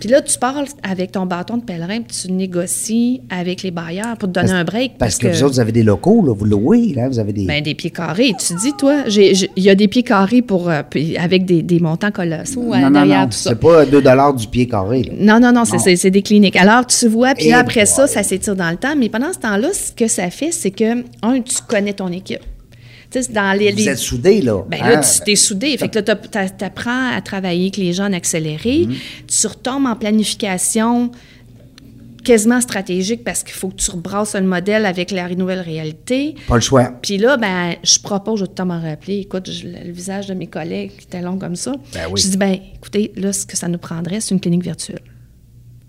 Puis là, tu parles avec ton bâton de pèlerin, puis tu négocies avec les bailleurs pour te donner un break. Parce, que, vous autres, vous avez des locaux, là, vous louez, là, vous avez des... Ben, des pieds carrés. Tu dis, toi, il y a des pieds carrés pour, euh, avec des, des montants colossaux euh, non, non, derrière non, tout ça. c'est pas 2 du pied carré. là. Non, non, non, c'est- Non. des cliniques. Alors, tu vois, puis après ça, ça s'étire dans le temps. Mais pendant ce temps-là, ce que ça fait, c'est que, un, tu connais ton équipe. Tu sais, c'est dans les, Vous les- êtes soudés, là. hein? là, tu t'es soudé. Fait que là, tu apprends à travailler avec les gens en accéléré. Mhm. Tu retombes en planification quasiment stratégique parce qu'il faut que tu rebrasses le modèle avec la nouvelle réalité. Pas le choix. Puis là, ben, je propose, je vais tout m'en rappeler, écoute, je- le visage de mes collègues qui était long comme ça. Ben oui. Je dis, ben, écoutez, là, ce que ça nous prendrait, c'est une clinique virtuelle.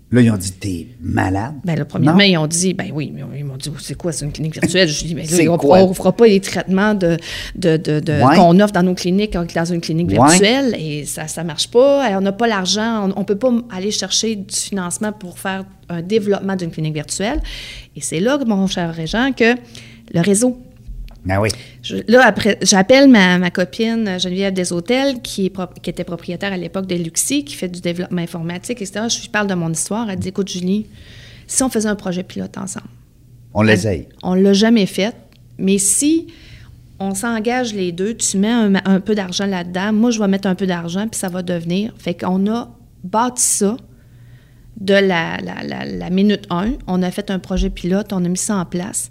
Là, ils ont dit, t'es malade. Ben, là, premièrement, ils ont dit, ben oui, mais ils m'ont dit, c'est quoi, c'est une clinique virtuelle? Je dis, ben là, on ne fera pas les traitements de, de, de- de- Ouais. qu'on offre dans nos cliniques dans une clinique Ouais. virtuelle et ça ne marche pas. On n'a pas l'argent, on ne peut pas aller chercher du financement pour faire un développement d'une clinique virtuelle. Et c'est là, mon cher Régent, que le réseau Ben oui. je- là, après, j'appelle ma, ma copine euh, Geneviève Deshôtels, qui, est prop- qui était propriétaire à l'époque de Luxi, qui fait du développement informatique, etc. Je lui parle de mon histoire. Elle dit Écoute, Julie, si on faisait un projet pilote ensemble, On l'essaye. on ne l'a jamais fait, mais si on s'engage les deux, tu mets un, un peu d'argent là-dedans, moi, je vais mettre un peu d'argent, puis ça va devenir. Fait qu'on a bâti ça de la, la- la- la minute 1. On a fait un projet pilote, on a mis ça en place.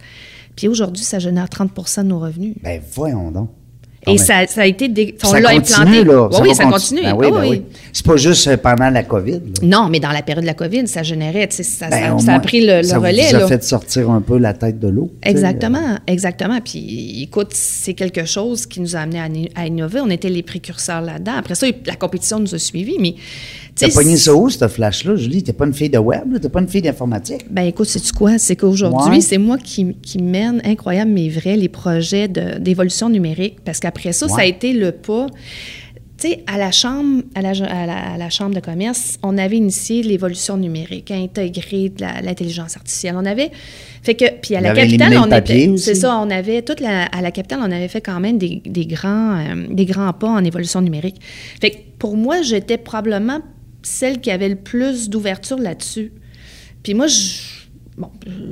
Puis aujourd'hui, ça génère 30% de nos revenus. Ben voyons donc. Et ça, ça a été. on ça l'a continue, implanté. là. Oui, ça continue. Ben oui, Ah ben oui. C'est pas juste euh, pendant la COVID. là. Non, mais dans la période de la COVID, ça générait. tu Ça, Ben, ça- ça a pris le, le ça relais. vous a fait sortir un peu la tête de l'eau. tu sais. Exactement, exactement. Puis, écoute, c'est quelque chose qui nous a amené à, innover. On était les précurseurs là-dedans. Après ça, la compétition nous a suivis, mais... tu T'as pogné ça où, ce flash-là, Julie? T'es pas une fille de web, t'es pas une fille d'informatique? Ben écoute, sais-tu quoi? C'est qu'aujourd'hui, Ouais. c'est moi qui, qui mène, incroyable mais vrai, les projets d'évolution numérique. Parce qu'après ça, ça a été le pas. Tu sais, à la chambre, à la, à la- à la chambre de commerce, on avait initié l'évolution numérique, la- l'intelligence artificielle. On avait fait que puis à la capitale, on était, c'est ça, on avait toute la, à la capitale, on avait fait quand même des, des grands, euh, des grands pas en évolution numérique. Fait que pour moi, j'étais probablement celle qui avait le plus d'ouverture là-dessus. Puis moi, je, bon,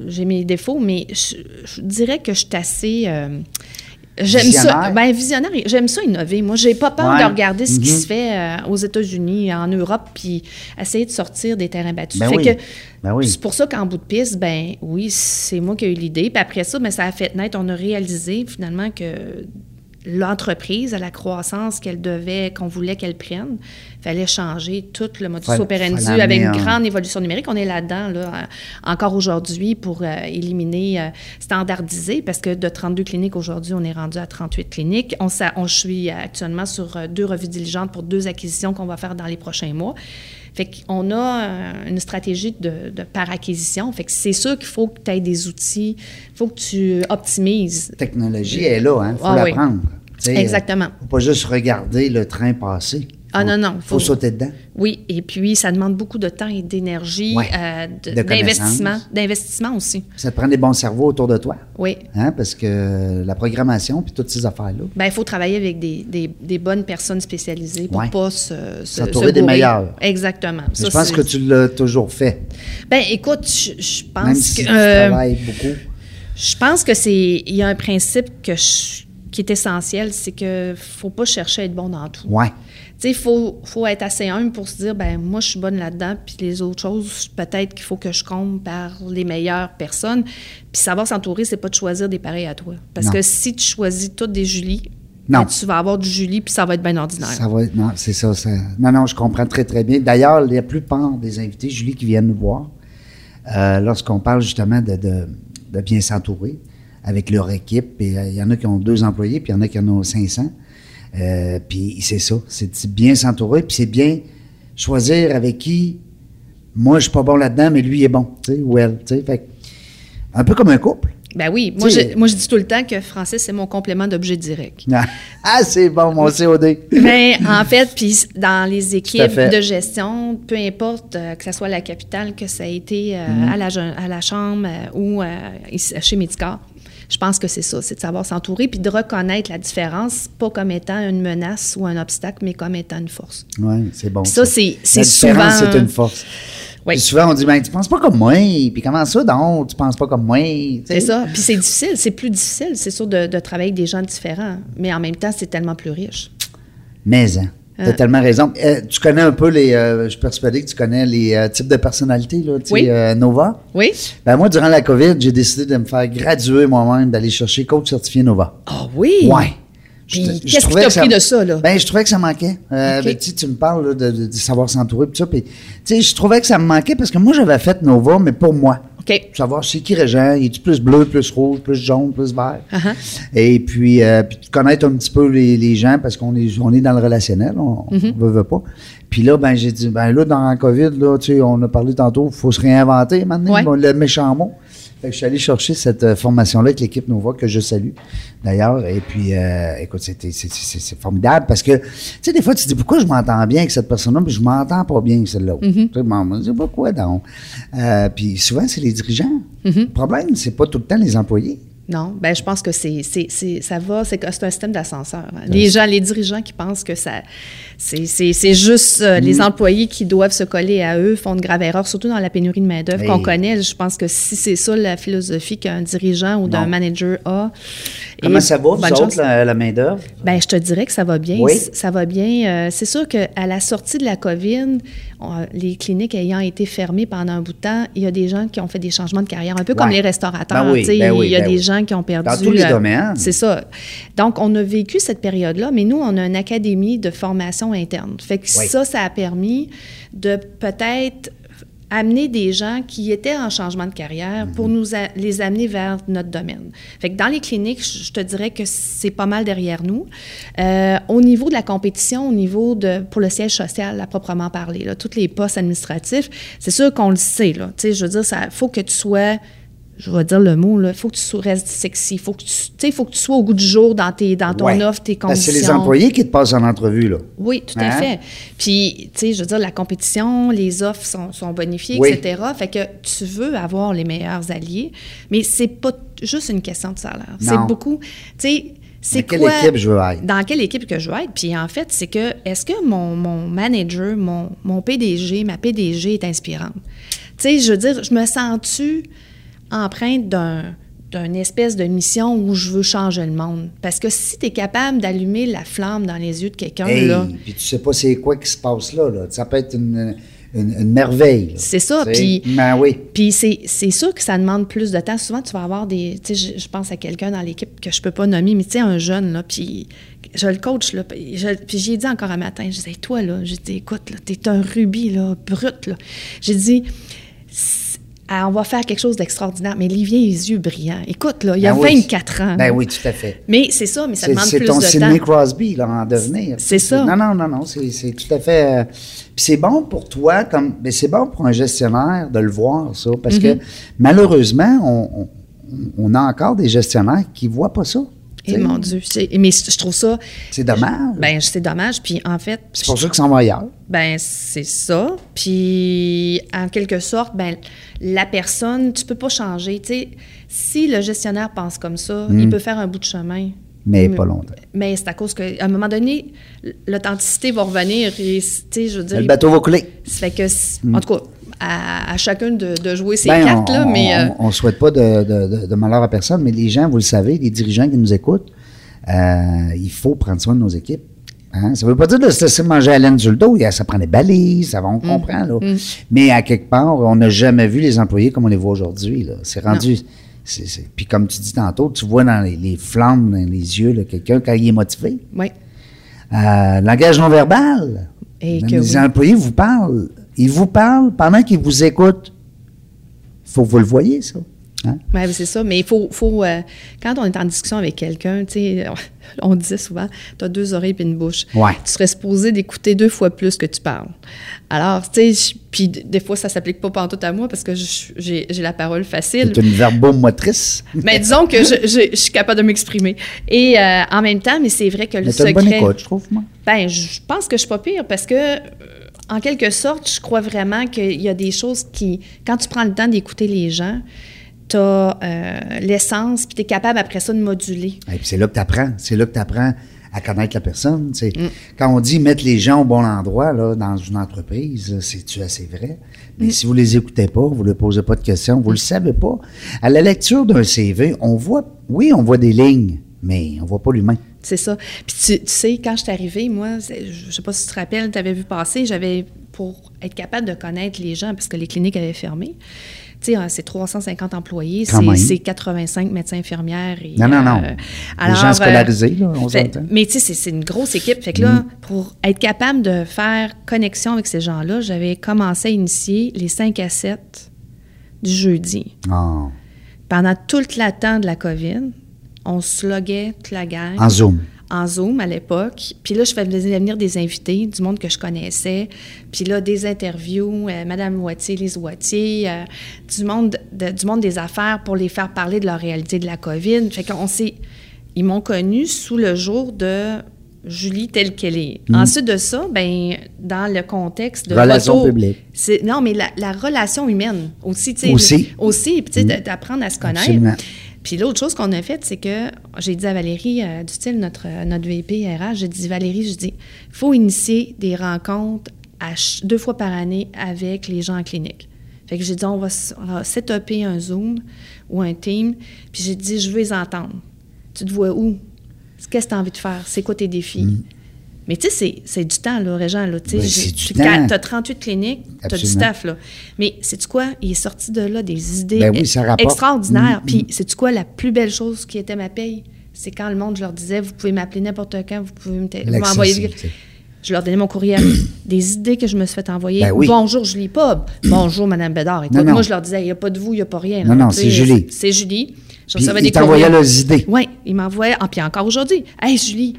j'ai mes défauts, mais je, je dirais que je suis assez. euh, J'aime ça. Ben, visionnaire. J'aime ça innover. Moi, j'ai pas peur Ouais. de regarder ce qui Mhm. se fait euh, aux États-Unis, en Europe, puis essayer de sortir des terrains battus. Ben Fait oui. que Ben oui. c'est pour ça qu'en bout de piste, ben oui, c'est moi qui ai eu l'idée. Puis après ça, ben, ça a fait naître, on a réalisé finalement que l'entreprise, à la croissance qu'elle devait, qu'on voulait qu'elle prenne, fallait changer tout le modus operandi avec une grande évolution numérique. On est là-dedans, là, euh, encore aujourd'hui, pour euh, éliminer, euh, standardiser, parce que de 32 cliniques aujourd'hui, on est rendu à 38 cliniques. On, s'a- on je suis actuellement sur deux revues diligentes pour deux acquisitions qu'on va faire dans les prochains mois. Fait qu'on a euh, une stratégie de, de par acquisition. Fait que c'est sûr qu'il faut que tu aies des outils, il faut que tu optimises. La technologie est là, hein? faut Ah l'apprendre. Exactement. euh, Faut pas juste regarder le train passer. Ah, Faut- non, non, Faut, faut- sauter dedans. Oui, et puis ça demande beaucoup de temps et d'énergie, Ouais. euh, d'investissement, aussi. Ça te prend des bons cerveaux autour de toi. Oui. Hein? Parce que la programmation puis toutes ces affaires-là. Ben, il faut travailler avec des, des- des bonnes personnes spécialisées pour Ouais. pas se, se, se des meilleurs. Exactement. Ça, je pense que tu l'as toujours fait. Ben, écoute, je, je pense Même si que... tu euh, travailles beaucoup. Je pense que c'est il y a un principe que je- qui est essentiel, c'est que faut pas chercher à être bon dans tout. Ouais. Il faut, faut être assez humble pour se dire, ben moi, je suis bonne là-dedans, puis les autres choses, peut-être qu'il faut que je compte par les meilleures personnes. Puis savoir s'entourer, c'est pas de choisir des pareils à toi. Parce Non. que si tu choisis toutes des Julie, Non. ben, tu vas avoir du Julie, puis ça va être bien ordinaire. Ça va être- non, c'est ça, ça- Non, non, je comprends très, très bien. D'ailleurs, la plupart des invités, Julie, qui viennent nous voir, euh, lorsqu'on parle justement de, de- de bien s'entourer avec leur équipe, et euh, il y en a qui ont deux employés, puis il y en a qui en ont 500. Euh, puis c'est ça, c'est bien s'entourer, puis c'est bien choisir avec qui, moi, je suis pas bon là-dedans, mais lui il est bon, tu sais, ou elle, tu sais. Fait un peu comme un couple. Ben oui, moi, je, moi je dis tout le temps que Francis, c'est mon complément d'objet direct. Ah, c'est bon, mon COD. Mais en fait, puis dans les à équipes de gestion, peu importe euh, que ce soit la capitale, que ça a été euh, Mm-hmm. à, la, à la chambre euh, ou euh, ici, chez Medicare, je pense que c'est ça, c'est de savoir s'entourer puis de reconnaître la différence, pas comme étant une menace ou un obstacle, mais comme étant une force. Oui, c'est bon. Ça, c'est- souvent- c'est une force. Oui. Puis souvent, on dit, ben, tu penses pas comme moi. Puis comment ça, donc, tu penses pas comme moi? C'est ça. Puis c'est difficile, c'est plus difficile, c'est sûr, de, de travailler avec des gens différents. Mais en même temps, c'est tellement plus riche. Mais, hein, t'as Hein. tellement raison. Euh, tu connais un peu les, euh, je suis persuadé que tu connais les euh, types de personnalités, là, tu sais, Oui. euh, Nova. Oui? Ben, moi, durant la COVID, j'ai décidé de me faire graduer moi-même, d'aller chercher coach certifié Nova. Ah oui? Ouais. Puis, qu'est-ce qui t'a pris de ça, là? Ben, je trouvais que ça manquait. Euh, ben, tu sais, tu me parles là, de, de- de savoir s'entourer, puis ça. Puis, tu sais, je trouvais que ça me manquait parce que moi, j'avais fait Nova, mais pour moi. Savoir c'est qui Régent, il est plus bleu, plus rouge, plus jaune, plus vert. Uh-huh. Et puis, euh, puis connaître un petit peu les, les gens parce qu'on est, on est dans le relationnel, on Mm-hmm. ne veut, veut pas. Puis là, ben j'ai dit, ben là, dans la COVID, là, tu sais, on a parlé tantôt, il faut se réinventer maintenant, Ouais. le méchant mot. Fait que je suis allé chercher cette euh, formation-là avec l'équipe Nova que je salue, d'ailleurs. Et puis, euh, écoute, c'est, formidable parce que, tu sais, des fois, tu te dis, pourquoi je m'entends bien avec cette personne-là, mais je m'entends pas bien avec celle-là? Tu sais, bon, moi, je dis, pourquoi donc? Euh, puis souvent, c'est les dirigeants. Mm-hmm. Le problème, c'est pas tout le temps les employés. Non, ben je pense que c'est, c'est, c'est- ça va, c'est, que c'est un système d'ascenseur. hein. Les gens, les dirigeants qui pensent que ça, c'est, c'est, c'est juste euh, les Mm. employés qui doivent se coller à eux font de graves erreurs, surtout dans la pénurie de main-d'œuvre Oui. qu'on connaît. Je pense que si c'est ça la philosophie qu'un dirigeant ou d'un Non. manager a. Comment et ça va, vous autres, chance. la, la main-d'œuvre? Ben, je te dirais que ça va bien. Oui. Ça va bien. Euh, c'est sûr qu'à la sortie de la COVID, on- les cliniques ayant été fermées pendant un bout de temps, il y a des gens qui ont fait des changements de carrière, un peu comme les restaurateurs. Ben oui, ben oui, il y a ben des oui. Gens qui ont perdu. Dans tous les euh, domaines. C'est ça. Donc, on a vécu cette période-là, mais nous, on a une académie de formation interne. Fait que Oui. ça, ça a permis de peut-être amener des gens qui étaient en changement de carrière pour Mhm. nous a- les amener vers notre domaine. Fait que dans les cliniques, je je te dirais que c'est pas mal derrière nous. Euh, au niveau de la compétition, au niveau de pour le siège social à proprement parler, là, tous les postes administratifs, c'est sûr qu'on le sait là. Tu sais, je veux dire, ça faut que tu sois je vais dire le mot, il faut que tu restes sexy. Faut que tu, tu sais, faut que tu sois au goût du jour dans, tes, dans ton Ouais. offre, tes conditions. c'est les employés qui te passent en entrevue, là. Oui, tout à Hein? fait. Puis, tu sais, je veux dire, la compétition, les offres sont, sont bonifiées, Oui. etc. Fait que tu veux avoir les meilleurs alliés, mais c'est pas juste une question de salaire. C'est beaucoup, tu sais, c'est Dans quelle quoi... équipe je veux être? Dans quelle équipe que je veux être? Puis en fait, c'est que, est-ce que mon, mon manager, mon, mon PDG, ma PDG est inspirante? Tu sais, je veux dire, je me sens-tu empreinte d'un d'une espèce de mission où je veux changer le monde. Parce que si tu es capable d'allumer la flamme dans les yeux de quelqu'un, Hey, là, puis tu sais pas c'est quoi qui se passe là, là. Ça peut être une, une, une merveille. C'est ça, puis- Ben oui. Puis c'est, sûr que ça demande plus de temps. Souvent, tu vas avoir des. Tu sais, je, je pense à quelqu'un dans l'équipe que je peux pas nommer, mais tu sais, un jeune, là, puis je le coach, là, puis je- puis j'y ai dit encore un matin, je disais, toi, là, j'ai dit, écoute, là, t'es un rubis, là, brut, là. J'ai dit, ah, on va faire quelque chose d'extraordinaire, mais vient les yeux brillants. Écoute, là, il y a Ben oui. 24 ans. Ben oui, tout à fait. Mais c'est ça, mais ça C'est demande c'est plus ton de Sidney temps. Crosby, là, en devenir. C'est ça. Non, non, non, non, c'est c'est tout à fait... euh, Puis c'est bon pour toi, comme... Mais c'est bon pour un gestionnaire de le voir, ça, parce Mm-hmm. que malheureusement, on, on- on a encore des gestionnaires qui voient pas ça. Et mon Dieu, c'est- mais je trouve ça. C'est dommage. Ben, c'est dommage. Puis en fait, c'est pour ça qu'ils s'en vont ailleurs. Ben, c'est ça. Puis, en quelque sorte, ben, la personne, tu peux pas changer. Tu sais, si le gestionnaire pense comme ça, il peut faire un bout de chemin. Hmm. Mais pas longtemps. Mais c'est à cause qu'à un moment donné, l'authenticité va revenir. Et, tu sais, je veux dire, Le bateau va couler. ça fait que, c- en tout cas, à, à chacun de, de jouer ses Ben, cartes, on, là, mais... on, on souhaite pas de, de- de- de malheur à personne, mais les gens, vous le savez, les dirigeants qui nous écoutent, euh, il faut prendre soin de nos équipes. Hein? Ça ne veut pas dire de se laisser manger à laine sur le dos. Ça prend des balises, ça va, Mm. on comprend. Là. Mais à quelque part, on n'a jamais vu les employés comme on les voit aujourd'hui. C'est rendu. Puis comme tu dis tantôt, tu vois dans les, les flammes, dans les yeux, quelqu'un quand il est motivé. oui. Euh, langage non verbal. Et que les oui. employés vous parlent. Ils vous parlent pendant qu'ils vous écoutent. Il faut que vous le voyez, ça. Hein? Oui, c'est ça. Mais il faut. faut euh, quand on est en discussion avec quelqu'un, tu sais, on disait souvent, tu as deux oreilles et une bouche. Ouais. Tu serais supposé d'écouter deux fois plus que tu parles. Alors, tu sais, puis des fois, ça s'applique pas pantoute à moi parce que j'ai la parole facile. C'est une verbomotrice. Mais disons que je, je- je suis capable de m'exprimer. Et euh, en même temps, mais c'est vrai que le Mais t'as une bonne secret. écoute, je trouve, moi. Ben, je pense que je suis pas pire parce que, euh, en quelque sorte, je crois vraiment qu'il y a des choses qui, quand tu prends le temps d'écouter les gens, tu as l'essence, puis tu es capable après ça de moduler. Et puis c'est là que tu apprends. C'est là que tu apprends à connaître la personne. Mm. Quand on dit mettre les gens au bon endroit là, dans une entreprise, c'est assez vrai? Mm. Mais si vous les écoutez pas, vous ne leur posez pas de questions, vous ne le savez pas. À la lecture d'un CV, on voit, oui, on voit des lignes, mais on voit pas l'humain. C'est ça. Puis tu, tu sais, quand je suis arrivée, moi, je sais pas si tu te rappelles, tu avais vu passer, j'avais, pour être capable de connaître les gens, parce que les cliniques avaient fermé, tu sais, euh, c'est 350 employés, c'est c'est 85 médecins infirmières. Et, Non, non, non. euh, Les gens scolarisés, là, on fait- s'entend. mais tu sais, c'est- une grosse équipe. Fait que là, pour être capable de faire connexion avec ces gens-là, j'avais commencé à initier les 5 à 7 du jeudi. Ah, Pendant tout le temps de la COVID, on se loguait toute la gang en Zoom. en Zoom à l'époque. Puis là, je faisais venir des invités, du monde que je connaissais. Puis là, des interviews, euh, Madame Wattier, Lise Wattier, euh, du, monde de- du monde des affaires pour les faire parler de leur réalité de la COVID. Fait qu'on s'est... Ils m'ont connue sous le jour de Julie telle qu'elle est. Ensuite de ça, ben dans le contexte de publiques. c'est Non, mais la, la relation humaine aussi. Aussi. Aussi, puis tu sais, d'apprendre à se connaître. Absolument. Puis l'autre chose qu'on a faite, c'est que j'ai dit à Valérie, euh, du style notre, euh, notre VP RH, j'ai dit Valérie, je dis, il faut initier des rencontres deux fois par année avec les gens en clinique. Fait que j'ai dit, on va, va un Zoom ou un Team. Puis j'ai dit, je veux les entendre. Tu te vois où? Qu'est-ce que tu as envie de faire? C'est quoi tes défis? Mais tu sais, c'est- du temps, là, Régent. Là, tu. Ben, tu as 38 cliniques, tu as du staff. Là. Mais c'est-tu quoi? Il est sorti de là des idées Ben oui, ça rapporte. extraordinaires. Mm, Puis c'est-tu quoi? La plus belle chose qui était ma paye? C'est quand le monde, je leur disais, vous pouvez m'appeler n'importe quand, vous pouvez m'envoyer... Je leur donnais mon courriel. des idées que je me suis fait envoyer. Ben oui. Bonjour, Julie Pub. Bonjour, Madame Bédard. Écoute, Non, non. moi, je leur disais, il n'y a pas de vous, il n'y a pas rien. Non, non, c'est Julie. C'est Julie. Je recevais ils des t'envoyaient courriels. leurs idées. Oui, ils m'envoyaient. Ah, puis encore aujourd'hui. Hey, Julie,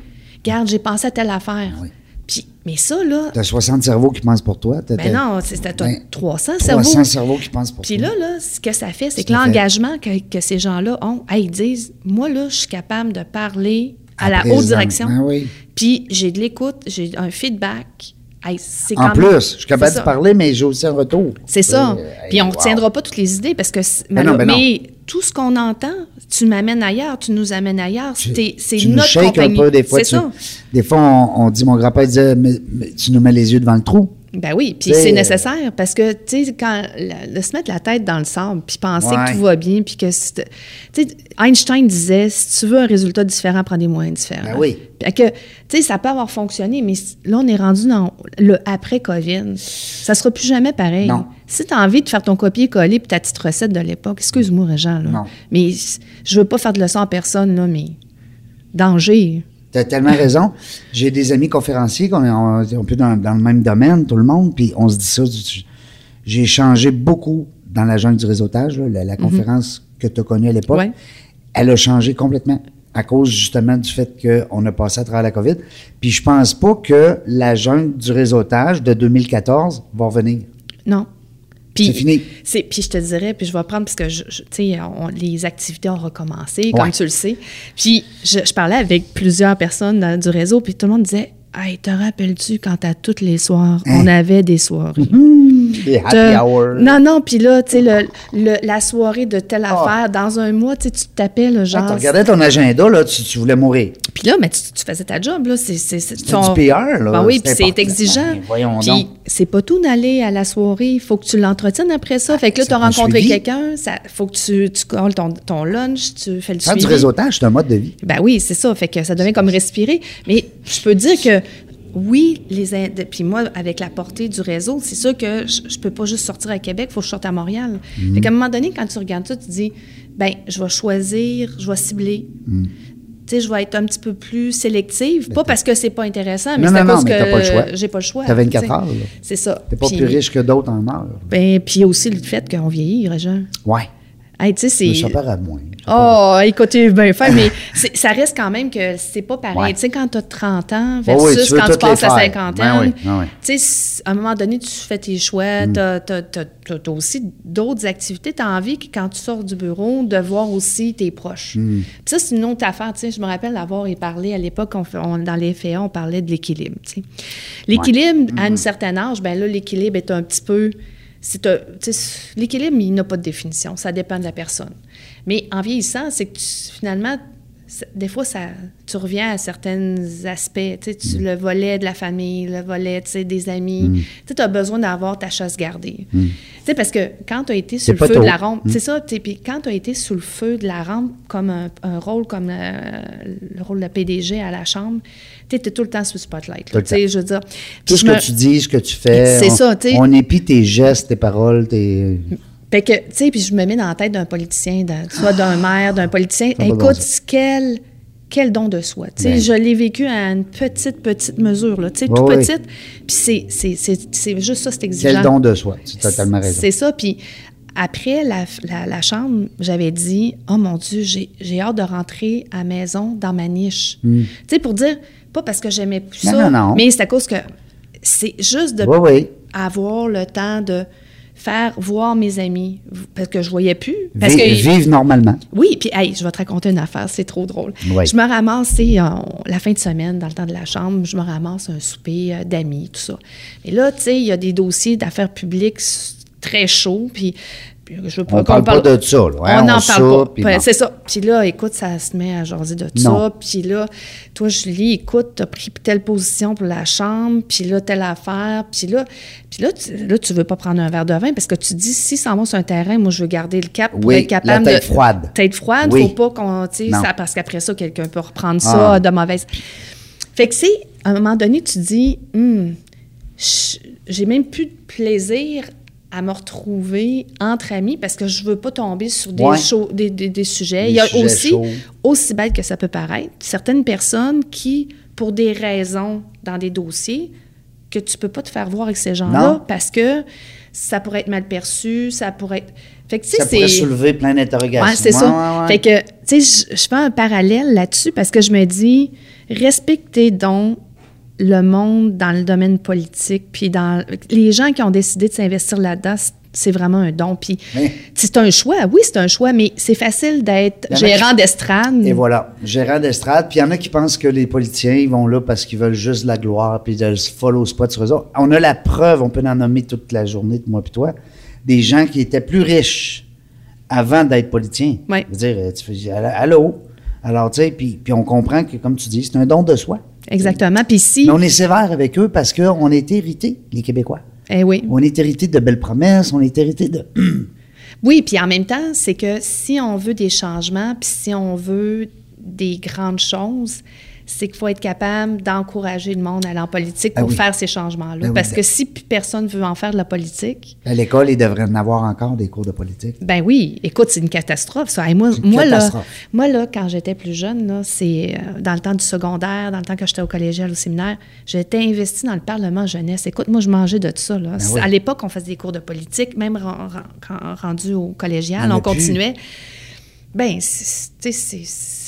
regarde, j'ai pensé à telle affaire. Oui. Puis, mais ça, là, Tu as 60 cerveaux qui pensent pour toi. t'as- ben t'as non, c'était t'as Ben, 300 300 cerveaux. cerveaux qui pensent pour Puis toi. là, là, ce que ça fait, c'est que l'engagement que, que ces gens-là ont, hey, ils disent, moi, là, je suis capable de parler à, la haute direction. Ah oui. Puis j'ai de l'écoute, j'ai un feedback. Hey, En même- plus, je suis capable de ça. parler, mais j'ai aussi un retour. C'est ça. Euh, Puis on ne wow. retiendra pas toutes les idées parce que Ben non, ben non. mais tout ce qu'on entend, tu m'amènes ailleurs, tu nous amènes ailleurs. C'est nous notre shakes compagnie. un peu des fois. Tu- ça. Des fois, on, on dit, mon grand-père disait, mais, mais tu nous mets les yeux devant le trou. Ben oui, puis c'est euh, nécessaire parce que, tu sais, quand la- de se mettre la tête dans le sable, puis penser Ouais. que tout va bien, puis que, tu sais, Einstein disait, si tu veux un résultat différent, prends des moyens différents. Ben oui. Fait que, tu sais, ça peut avoir fonctionné, mais là, on est rendu dans le après-COVID. Ça sera plus jamais pareil. Non. Si tu as envie de faire ton copier-coller puis ta petite recette de l'époque, excuse-moi, Régent, là. Non. Mais je veux pas faire de leçon à personne, là, mais danger. Tu as tellement raison. J'ai des amis conférenciers qu'on est un peu dans, dans le même domaine, tout le monde, puis on se dit ça. J'ai changé beaucoup dans la jungle du réseautage, là, la, la conférence que tu as connue à l'époque. Ouais. Elle a changé complètement à cause justement du fait qu'on a passé à travers la COVID. Puis je pense pas que la jungle du réseautage de 2014 va revenir. Non. Puis, C'est fini. c'est- Puis je te dirais, puis je vais prendre, parce que je, je- tu sais, les activités ont recommencé, comme Ouais. tu le sais. Puis je, je parlais avec plusieurs personnes dans- du réseau, puis tout le monde disait Hey, te rappelles-tu quand à tous les soirs, Hein? on avait des soirées? Les happy hours. Non, non, puis là, tu sais, le, le- la soirée de telle Ah. affaire, dans un mois, tu sais, tu t'appelles, Quand genre. tu regardais ton agenda, là, tu, tu voulais mourir. Puis là, mais tu, tu faisais ta job, là. C'est, C'était du PR, là. Ben oui, puis c'est exigeant. Ben, Puis c'est pas tout d'aller à la soirée. Il faut que tu l'entretiennes après ça. Fait que là, tu as le rencontré quelqu'un. Il faut que tu, tu colles ton, ton lunch, tu fais le Faire suivi. du réseautage, c'est un mode de vie. Ben oui, c'est ça. Fait que ça devient comme respirer. Mais je peux dire que oui, les puis moi, avec la portée du réseau, c'est sûr que je, je peux pas juste sortir à Québec, il faut que je sorte à Montréal. Mhm. Fait qu'à un moment donné, quand tu regardes ça, tu te dis, ben, je vais choisir, je vais cibler. Mhm. Tu sais, je vais être un petit peu plus sélective. Pas parce que c'est pas intéressant, mais c'est à cause mais que t'as pas le choix. j'ai pas le choix. T'as 24 tu sais. heures, là. C'est ça. T'es pas Puis- plus riche que d'autres en heure. Ben, puis il y a aussi le fait qu'on vieillit, Régent. Ouais. Hey, tu sais, Mais c'est... ça moins. Oh, écoutez, bien fait, mais ça reste quand même que c'est pas pareil. Ouais. Tu sais, quand tu as 30 ans Oh oui, versus tu quand tu passes la cinquantaine, Ben oui, ben oui. à un moment donné, tu fais tes choix, tu as, aussi d'autres activités. Tu as envie que quand tu sors du bureau, de voir aussi tes proches. Puis ça, c'est une autre affaire. Tu sais, je me rappelle d'avoir parlé à l'époque, on fait- on- dans les FA, on parlait de l'équilibre. tu sais. L'équilibre, à Hmm. un certain âge, ben là, l'équilibre est un petit peu c'est l'équilibre, il n'a pas de définition. Ça dépend de la personne. Mais en vieillissant, c'est que finalement, des fois, ça, tu reviens à certains aspects. Tu sais, Mm. Le volet de la famille, le volet tu sais, des amis. Tu as besoin d'avoir ta chasse gardée. Tu sais, parce que quand tu as été Mm. Sous le feu tôt. Mm. de la rampe, c'est ça, puis quand tu as été sous le feu de la rampe, comme un, un rôle comme euh, le rôle de PDG à la chambre, tu étais tout le temps sous le spotlight. Tout là, le je veux dire. Tout ce que tu dis, ce que tu fais. C'est on- ça. On épie tes gestes, tes paroles, tes. Fait que, tu sais, puis je me mets dans la tête d'un politicien, d'un- soit d'un maire, d'un politicien. Écoute, quel, quel don de soi. Tu sais, Ben. je l'ai vécu à une petite, petite mesure, là. Tu sais, Oui, tout oui. petite. Puis c'est- c'est c'est- c'est juste ça, c'est exigeant. Quel don de soi. Tu as totalement raison. C'est ça. Puis après la, la- la chambre, j'avais dit Oh mon Dieu, j'ai j'ai hâte de rentrer à la maison dans ma niche. Tu sais, pour dire, pas parce que j'aimais plus Hmm. Non, ça, non, non. mais c'est à cause que c'est juste de Oui, oui. avoir le temps de faire voir mes amis parce que je voyais plus. Parce que, Vivre normalement. oui, puis hey, je vais te raconter une affaire, c'est trop drôle. Oui. Je me ramasse, on- la fin de semaine, dans le temps de la chambre, je me ramasse un souper euh, d'amis, tout ça. Et là, tu sais, il y a des dossiers d'affaires publiques très chauds, puis je veux On parle pas de ça, là, hein, on n'en parle pas. bon. C'est ça. Puis là, écoute, ça se met à jaser de ça. Puis là, toi, Julie, écoute, t'as pris telle position pour la chambre, puis là, telle affaire. Puis là, puis là, tu, là, tu veux pas prendre un verre de vin parce que tu dis, si s'en va sur un terrain, moi, je veux garder le cap pour Oui, être capable la tête de... froide. Tête froide, Oui. faut pas qu'on... ça- Parce qu'après ça, quelqu'un peut reprendre ça Ah. de mauvaise... Fait que c'est, à un moment donné, tu dis, je- j'ai même plus de plaisir à me retrouver entre amis parce que je veux pas tomber sur des, Ouais. chauds- des, des- des sujets. Des Il y a sujets aussi, chauds. aussi bête que ça peut paraître, certaines personnes qui, pour des raisons dans des dossiers, que tu peux pas te faire voir avec ces gens-là parce que ça pourrait être mal perçu, ça pourrait être... Fait que, Ça pourrait soulever plein d'interrogations. Ouais, c'est Ouais, ça. Fait que, tu sais, je fais un parallèle là-dessus parce que je me dis, respectez donc le monde dans le domaine politique, puis dans les gens qui ont décidé de s'investir là-dedans, c'est- vraiment un don. Puis c'est un choix, oui, c'est un choix, mais c'est facile d'être gérant d'estrade. Et voilà, gérant d'estrade. Puis il y en a qui pensent que les politiciens, ils vont là parce qu'ils veulent juste la gloire, puis de se follow spot sur eux autres. On a la preuve, on peut en nommer toute la journée, de moi puis toi, des gens qui étaient plus riches avant d'être politiciens. Ouais. Je veux dire, tu fais, allô? Alors, tu sais, puis, puis on comprend que, comme tu dis, c'est un don de soi. Exactement. Puis si, Mais on est sévère avec eux parce qu'on est hérité, les Québécois. eh oui, On est hérité de belles promesses, on est hérité de. Oui, puis en même temps, c'est que si on veut des changements, puis si on veut des grandes choses, c'est qu'il faut être capable d'encourager le monde à aller en politique Ah pour oui. faire ces changements-là. Ben oui, Parce que si personne veut en faire de la politique, À l'école, ils devraient en avoir encore des cours de politique. ben oui, écoute, c'est une catastrophe, ça. Et moi, une moi, là, moi, là, quand j'étais plus jeune, c'est euh, dans le temps du secondaire, dans le temps que j'étais au collégial, au séminaire, j'étais investie dans le Parlement jeunesse. Écoute, moi, je mangeais de ça. Là. Ben oui. À l'époque, on faisait des cours de politique, même rendu au Il collégial, on plus. Ben,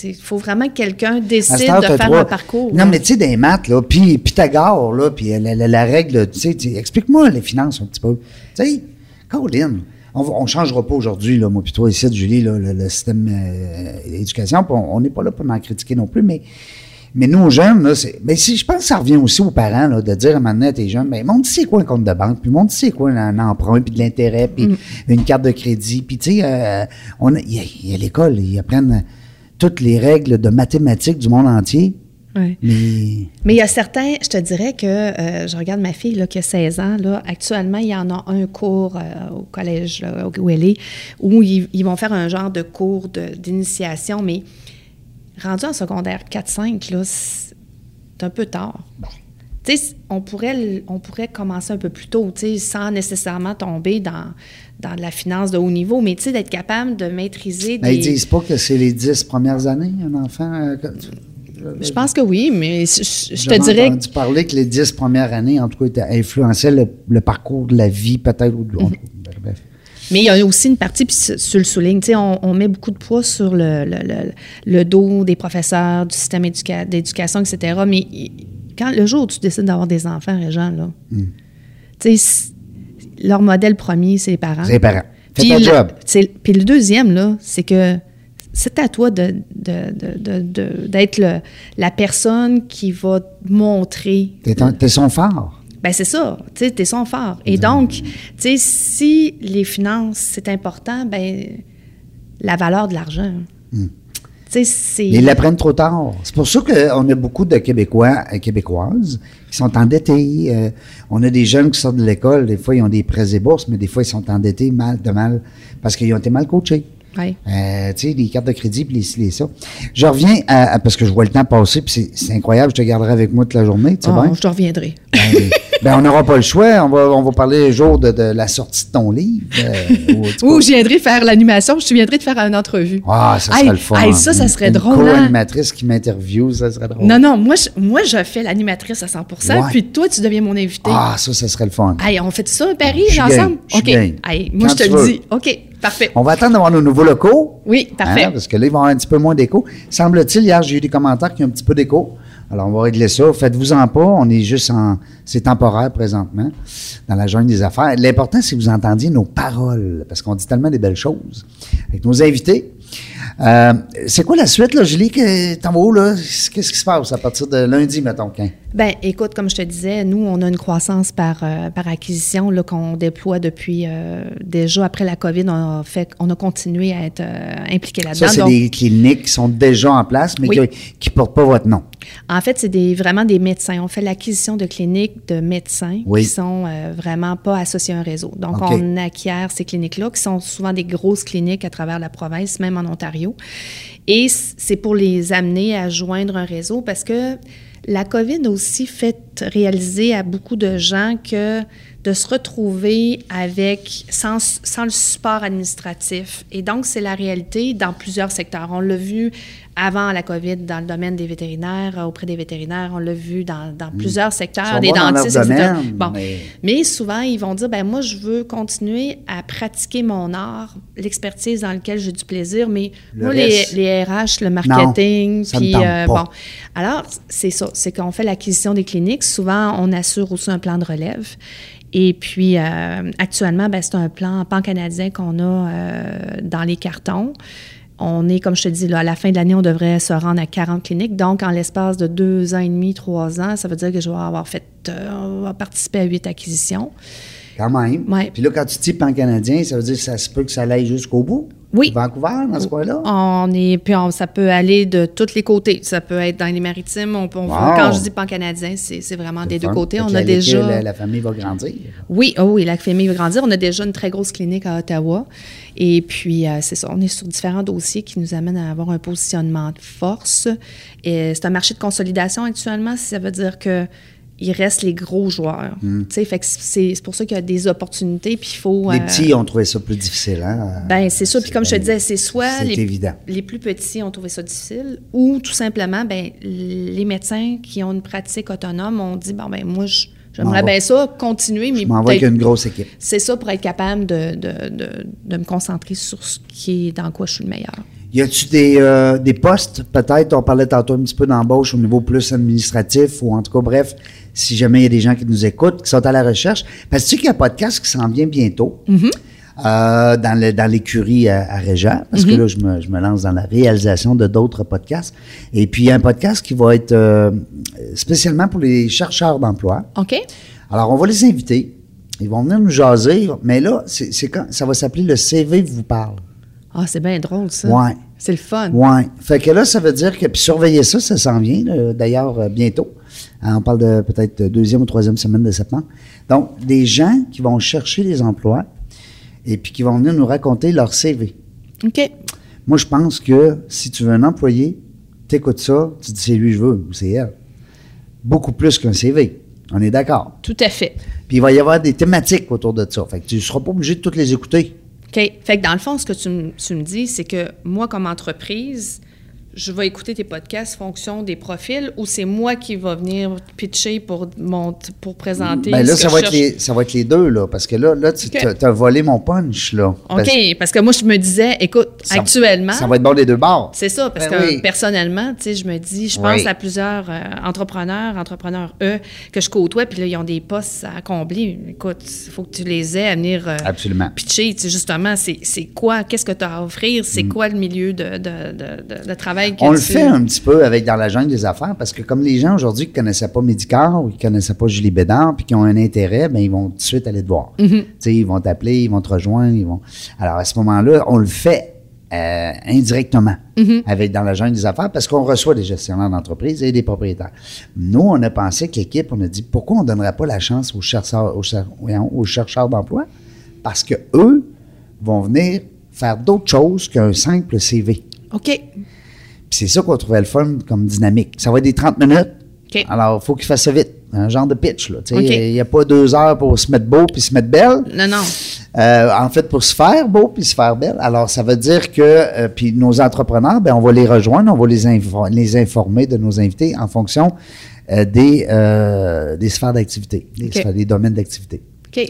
il faut vraiment que quelqu'un décide de faire trois- un parcours. Non, là. mais tu sais, des maths, là, puis Pythagore, là, puis la, la- la règle, tu sais, explique-moi les finances un petit peu. Tu sais, Caroline, on ne changera pas aujourd'hui, là, moi puis toi ici, Julie, là, le, le système euh, d'éducation, on on n'est pas là pour en critiquer non plus, mais, mais nous, jeunes, là, c'est, ben, si, je pense que ça revient aussi aux parents, là, de dire à un moment donné à tes jeunes, ben, montre c'est quoi un compte de banque, puis montre c'est quoi un emprunt, puis de l'intérêt, puis une carte de crédit, puis tu sais, euh, on a- il y a, y a l'école, ils apprennent toutes les règles de mathématiques du monde entier, Ouais. mais Mais il y a certains, je te dirais que, euh, je regarde ma fille là, qui a 16 ans, là, actuellement, il y en a un cours euh, au collège là, où elle est, où ils, ils vont faire un genre de cours de- d'initiation, mais rendu en secondaire 4-5, là, c'est un peu tard. Tu sais, on pourrait, on pourrait commencer un peu plus tôt, tu sais, sans nécessairement tomber dans, dans de la finance de haut niveau, mais tu sais, d'être capable de maîtriser Ben, des... ils disent pas que c'est les dix premières années, un enfant. euh, que- Je pense que oui, mais je, te ai dirais... entendu parler que les dix premières années, en tout cas, influençaient le, le parcours de la vie, peut-être. ou bref. Mais il y a aussi une partie, puis tu tu le sais, on, on met beaucoup de poids sur le, le- le- le dos des professeurs, du système éduca- d'éducation, etc. Mais quand le jour où tu décides d'avoir des enfants, Régent, là, Hmm. tu sais, leur modèle premier, c'est les parents. C'est les parents. Fais Puis le, job. Puis le deuxième, là, c'est que c'est à toi de, de- de- de- de- d'être le- la personne qui va montrer t'es son phare. Ben c'est ça, tu sais, t'es son fort. Et donc, tu sais, si les finances, c'est important, ben la valeur de l'argent. Mais ils l'apprennent trop tard. C'est pour ça qu'on a beaucoup de Québécois et Québécoises qui sont endettés. Euh, on a des jeunes qui sortent de l'école, des fois ils ont des prêts et bourses, mais des fois ils sont endettés mal de mal parce qu'ils ont été mal coachés. Euh, tu sais, les cartes de crédit, puis les les ça. Je reviens à, à- parce que je vois le temps passer, puis c'est, incroyable, je te garderai avec moi toute la journée, Oh, bien? je te reviendrai. Ben, Ben, on n'aura pas le choix. On va, on va parler le jour de, de la sortie de ton livre. euh, ou, je viendrai faire l'animation, je viendrai de faire une entrevue. Ah, ça serait le fun. ça, ça serait Une drôle, hein? co-animatrice qui m'interviewe, ça serait drôle. Non, non, moi je, moi, je fais l'animatrice à 100 Ouais. puis toi, tu deviens mon invité. Ah, ça, ça serait le fun. Hey, on fait ça à Paris, ensemble? OK. moi, Quand je te le dis. OK, parfait. On va attendre d'avoir nos nouveaux locaux. Oui, parfait. Hein, parce que là, il va y avoir un petit peu moins d'écho. Semble-t-il, hier, j'ai eu des commentaires qui ont un petit peu d'écho. Alors, on va régler ça. Faites-vous-en pas. On est juste en. C'est temporaire présentement, dans la jungle des affaires. L'important, c'est que vous entendiez nos paroles, parce qu'on dit tellement des belles choses avec nos invités. Euh, c'est quoi la suite, là, Julie? T'en vas où, là? Qu'est-ce qui se passe à partir de lundi, mettons, qu'un? Ben, écoute, comme je te disais, nous, on a une croissance par, euh, par acquisition là, qu'on déploie depuis euh, déjà après la COVID. On a, fait, on a continué à être euh, impliqué là-dedans. Ça, c'est des cliniques qui sont déjà en place, mais Oui. qui ne portent pas votre nom. En fait, c'est des, vraiment des médecins. On fait l'acquisition de cliniques de médecins Oui. qui sont euh, vraiment pas associés à un réseau. Donc, on acquiert ces cliniques-là, qui sont souvent des grosses cliniques à travers la province, même en Ontario. Et c'est pour les amener à joindre un réseau parce que la COVID a aussi fait réaliser à beaucoup de gens que de se retrouver avec sans, sans le support administratif. Et donc, c'est la réalité dans plusieurs secteurs. On l'a vu avant la COVID dans le domaine des vétérinaires, euh, auprès des vétérinaires, on l'a vu dans, dans plusieurs secteurs, des dentistes, etc. domaine, Bon. mais- Mais souvent, ils vont dire, ben moi, je veux continuer à pratiquer mon art, l'expertise dans laquelle j'ai du plaisir, mais Le moi, les, les RH, le marketing, puis euh, bon. Alors, c'est ça, c'est qu'on fait l'acquisition des cliniques. Souvent, on assure aussi un plan de relève. Et puis, euh, actuellement, ben, c'est un plan pan-canadien qu'on a euh, dans les cartons. On est, comme je te dis, là, à la fin de l'année, on devrait se rendre à 40 cliniques. Donc, en l'espace de deux ans et demi, trois ans, ça veut dire que je vais avoir fait, euh, on va participer à huit acquisitions. Quand même. Ouais. Puis là, quand tu dis pan-canadien, ça veut dire que ça se peut que ça aille jusqu'au bout? Oui. Vancouver, dans ce coin-là? On est, puis on- ça peut aller de tous les côtés. Ça peut être dans les maritimes. On, peut- on- Wow. Quand je dis pan-canadien, c'est c'est vraiment des deux côtés. On a déjà. La, la famille va grandir. Oui, oh oui, la famille va grandir. On a déjà une très grosse clinique à Ottawa. Et puis, euh, c'est ça, on est sur différents dossiers qui nous amènent à avoir un positionnement de force. Et c'est un marché de consolidation actuellement. Ça veut dire que il reste les gros joueurs. Hmm. Tu sais, fait que c'est pour ça qu'il y a des opportunités. Puis il faut. Les euh, petits ont trouvé ça plus difficile, hein? ben, c'est ça. Puis comme je te disais, c'est soit les, évident. les plus petits ont trouvé ça difficile ou tout simplement, ben, les médecins qui ont une pratique autonome ont dit, bon, ben, moi, je- j'aimerais bien ça, continuer, mais Je m'en vais avec peut-être- une grosse équipe. c'est ça pour être capable de, de, de, de me concentrer sur ce qui est dans quoi je suis le meilleur. Y a-tu des, euh, des postes, peut-être, on parlait tantôt un petit peu d'embauche au niveau plus administratif, ou en tout cas, bref, si jamais il y a des gens qui nous écoutent, qui sont à la recherche. Parce que tu sais qu'il y a un podcast qui s'en vient bientôt. euh, dans, le, dans l'écurie à, à Régent, parce que là, je me, je me lance dans la réalisation de d'autres podcasts. Et puis, il y a un podcast qui va être euh, spécialement pour les chercheurs d'emploi. OK? Alors, on va les inviter. Ils vont venir nous jaser, mais là, c'est, c'est quand, ça va s'appeler le CV vous parle. Ah, c'est bien drôle, ça. Ouais. C'est le fun. Ouais. Fait que là, ça veut dire que, puis surveillez ça, ça s'en vient, d'ailleurs, euh, bientôt. Hein, on parle de peut-être de deuxième ou troisième semaine de septembre. Donc, des gens qui vont chercher des emplois et puis qui vont venir nous raconter leur CV. OK. Moi, je pense que si tu veux un employé, t'écoutes ça, tu dis c'est lui que je veux ou c'est elle. Beaucoup plus qu'un CV. On est d'accord. Tout à fait. Puis il va y avoir des thématiques autour de ça. Fait que tu ne seras pas obligé de toutes les écouter. Fait que dans le fond, ce que tu me dis, c'est que moi, comme entreprise, je vais écouter tes podcasts fonction des profils ou c'est moi qui va venir pitcher pour, mon, pour présenter Ben là, ce ça que va, je être les, ça va être les deux, là. Parce que là, là tu as, volé mon punch, là. OK, parce que moi, je me disais, écoute, ça- actuellement, Ça va être bon des deux bords. c'est ça, parce Ben que oui. personnellement, tu sais, je me dis, je pense Oui. à plusieurs euh, entrepreneurs, entrepreneurs eux, que je côtoie, puis là, ils ont des postes à combler. Écoute, il faut que tu les aies à venir euh, Absolument. pitcher. Tu sais, justement, c'est quoi, qu'est-ce que tu as à offrir, c'est quoi le milieu de, de, de, de- de travail que. On le fait un petit peu avec dans la jungle des affaires parce que comme les gens aujourd'hui qui connaissaient pas Médicare ou qui connaissaient pas Julie Bédard puis qui ont un intérêt, ben ils vont tout de suite aller te voir. Mm-hmm. Tu sais, ils vont t'appeler, ils vont te rejoindre, ils vont. Alors à ce moment-là, on le fait euh, indirectement Mm-hmm. avec dans la jungle des affaires parce qu'on reçoit des gestionnaires d'entreprise et des propriétaires. Nous, on a pensé que l'équipe, on a dit pourquoi on donnerait pas la chance aux chercheurs, aux, cher- voyons, aux chercheurs d'emploi? Parce que eux vont venir faire d'autres choses qu'un simple CV. OK. Puis c'est ça qu'on trouvait le fun comme dynamique. Ça va être des 30 minutes. Alors, il faut qu'il fasse ça vite. un genre de pitch. Il n'y a pas deux heures pour se mettre beau puis se mettre belle. Non, non. Euh, en fait, pour se faire beau puis se faire belle. Alors, ça veut dire que euh, puis nos entrepreneurs, ben, on va les rejoindre, on va les, info- les informer de nos invités en fonction euh, des, des sphères d'activité, des, domaines d'activité.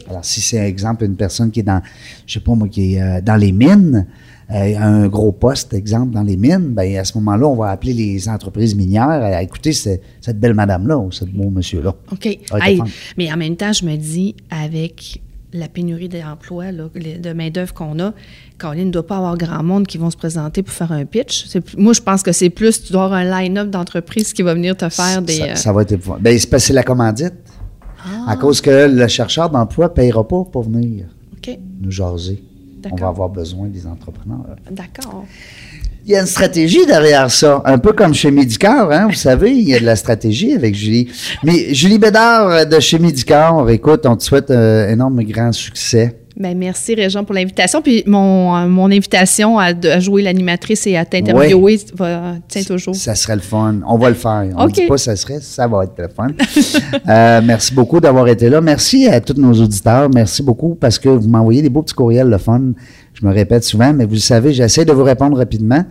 Alors, si c'est, exemple, une personne qui est dans, je sais pas moi, qui est dans les mines, un gros poste, exemple, dans les mines, ben, à ce moment-là, on va appeler les entreprises minières à écouter ce- cette belle madame-là ou ce beau monsieur-là. OK. Ah, Hey, mais en même temps, je me dis, avec la pénurie d'emplois, de main-d'œuvre qu'on a, Caroline ne doit pas avoir grand monde qui vont se présenter pour faire un pitch. Moi, je pense que c'est plus, tu dois avoir un line-up d'entreprise qui va venir te faire des. Ça, euh, ça va être épouvantable. Ben, c'est parce que la commandite. Ah. À cause que le chercheur d'emploi ne payera pas pour venir OK. nous jaser. On va avoir besoin des entrepreneurs. D'accord. Il y a une stratégie derrière ça, un peu comme chez Médicor, hein, vous savez, il y a de la stratégie avec Julie. Mais Julie Bédard euh, de chez Médicor, écoute, on te souhaite un énorme grand succès. Ben, merci, Réjean, pour l'invitation. Puis mon, euh, mon invitation à, jouer l'animatrice et à t'interviewer va, tient toujours. Ça serait le fun. On va le faire. On ne dit pas ça serait, ça va être le fun. Euh, merci beaucoup d'avoir été là. Merci à tous nos auditeurs. Merci beaucoup parce que vous m'envoyez des beaux petits courriels, le fun. Je me répète souvent, mais vous le savez, j'essaie de vous répondre rapidement.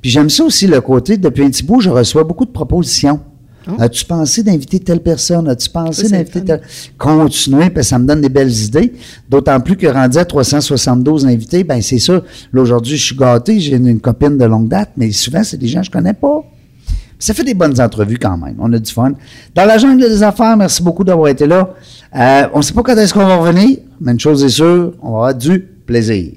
Puis j'aime ça aussi, le côté, depuis un petit bout, je reçois beaucoup de propositions. Oh. As-tu pensé d'inviter telle personne? As-tu pensé d'inviter le telle... Continuez, parce que ça me donne des belles idées. D'autant plus que rendu à 372 invités, ben c'est ça. Là, aujourd'hui, je suis gâté, j'ai une, une copine de longue date, mais souvent, c'est des gens que je connais pas. Ça fait des bonnes entrevues quand même. On a du fun. Dans la jungle des affaires, merci beaucoup d'avoir été là. Euh, on ne sait pas quand est-ce qu'on va revenir, mais une chose est sûre, on avoir du plaisir.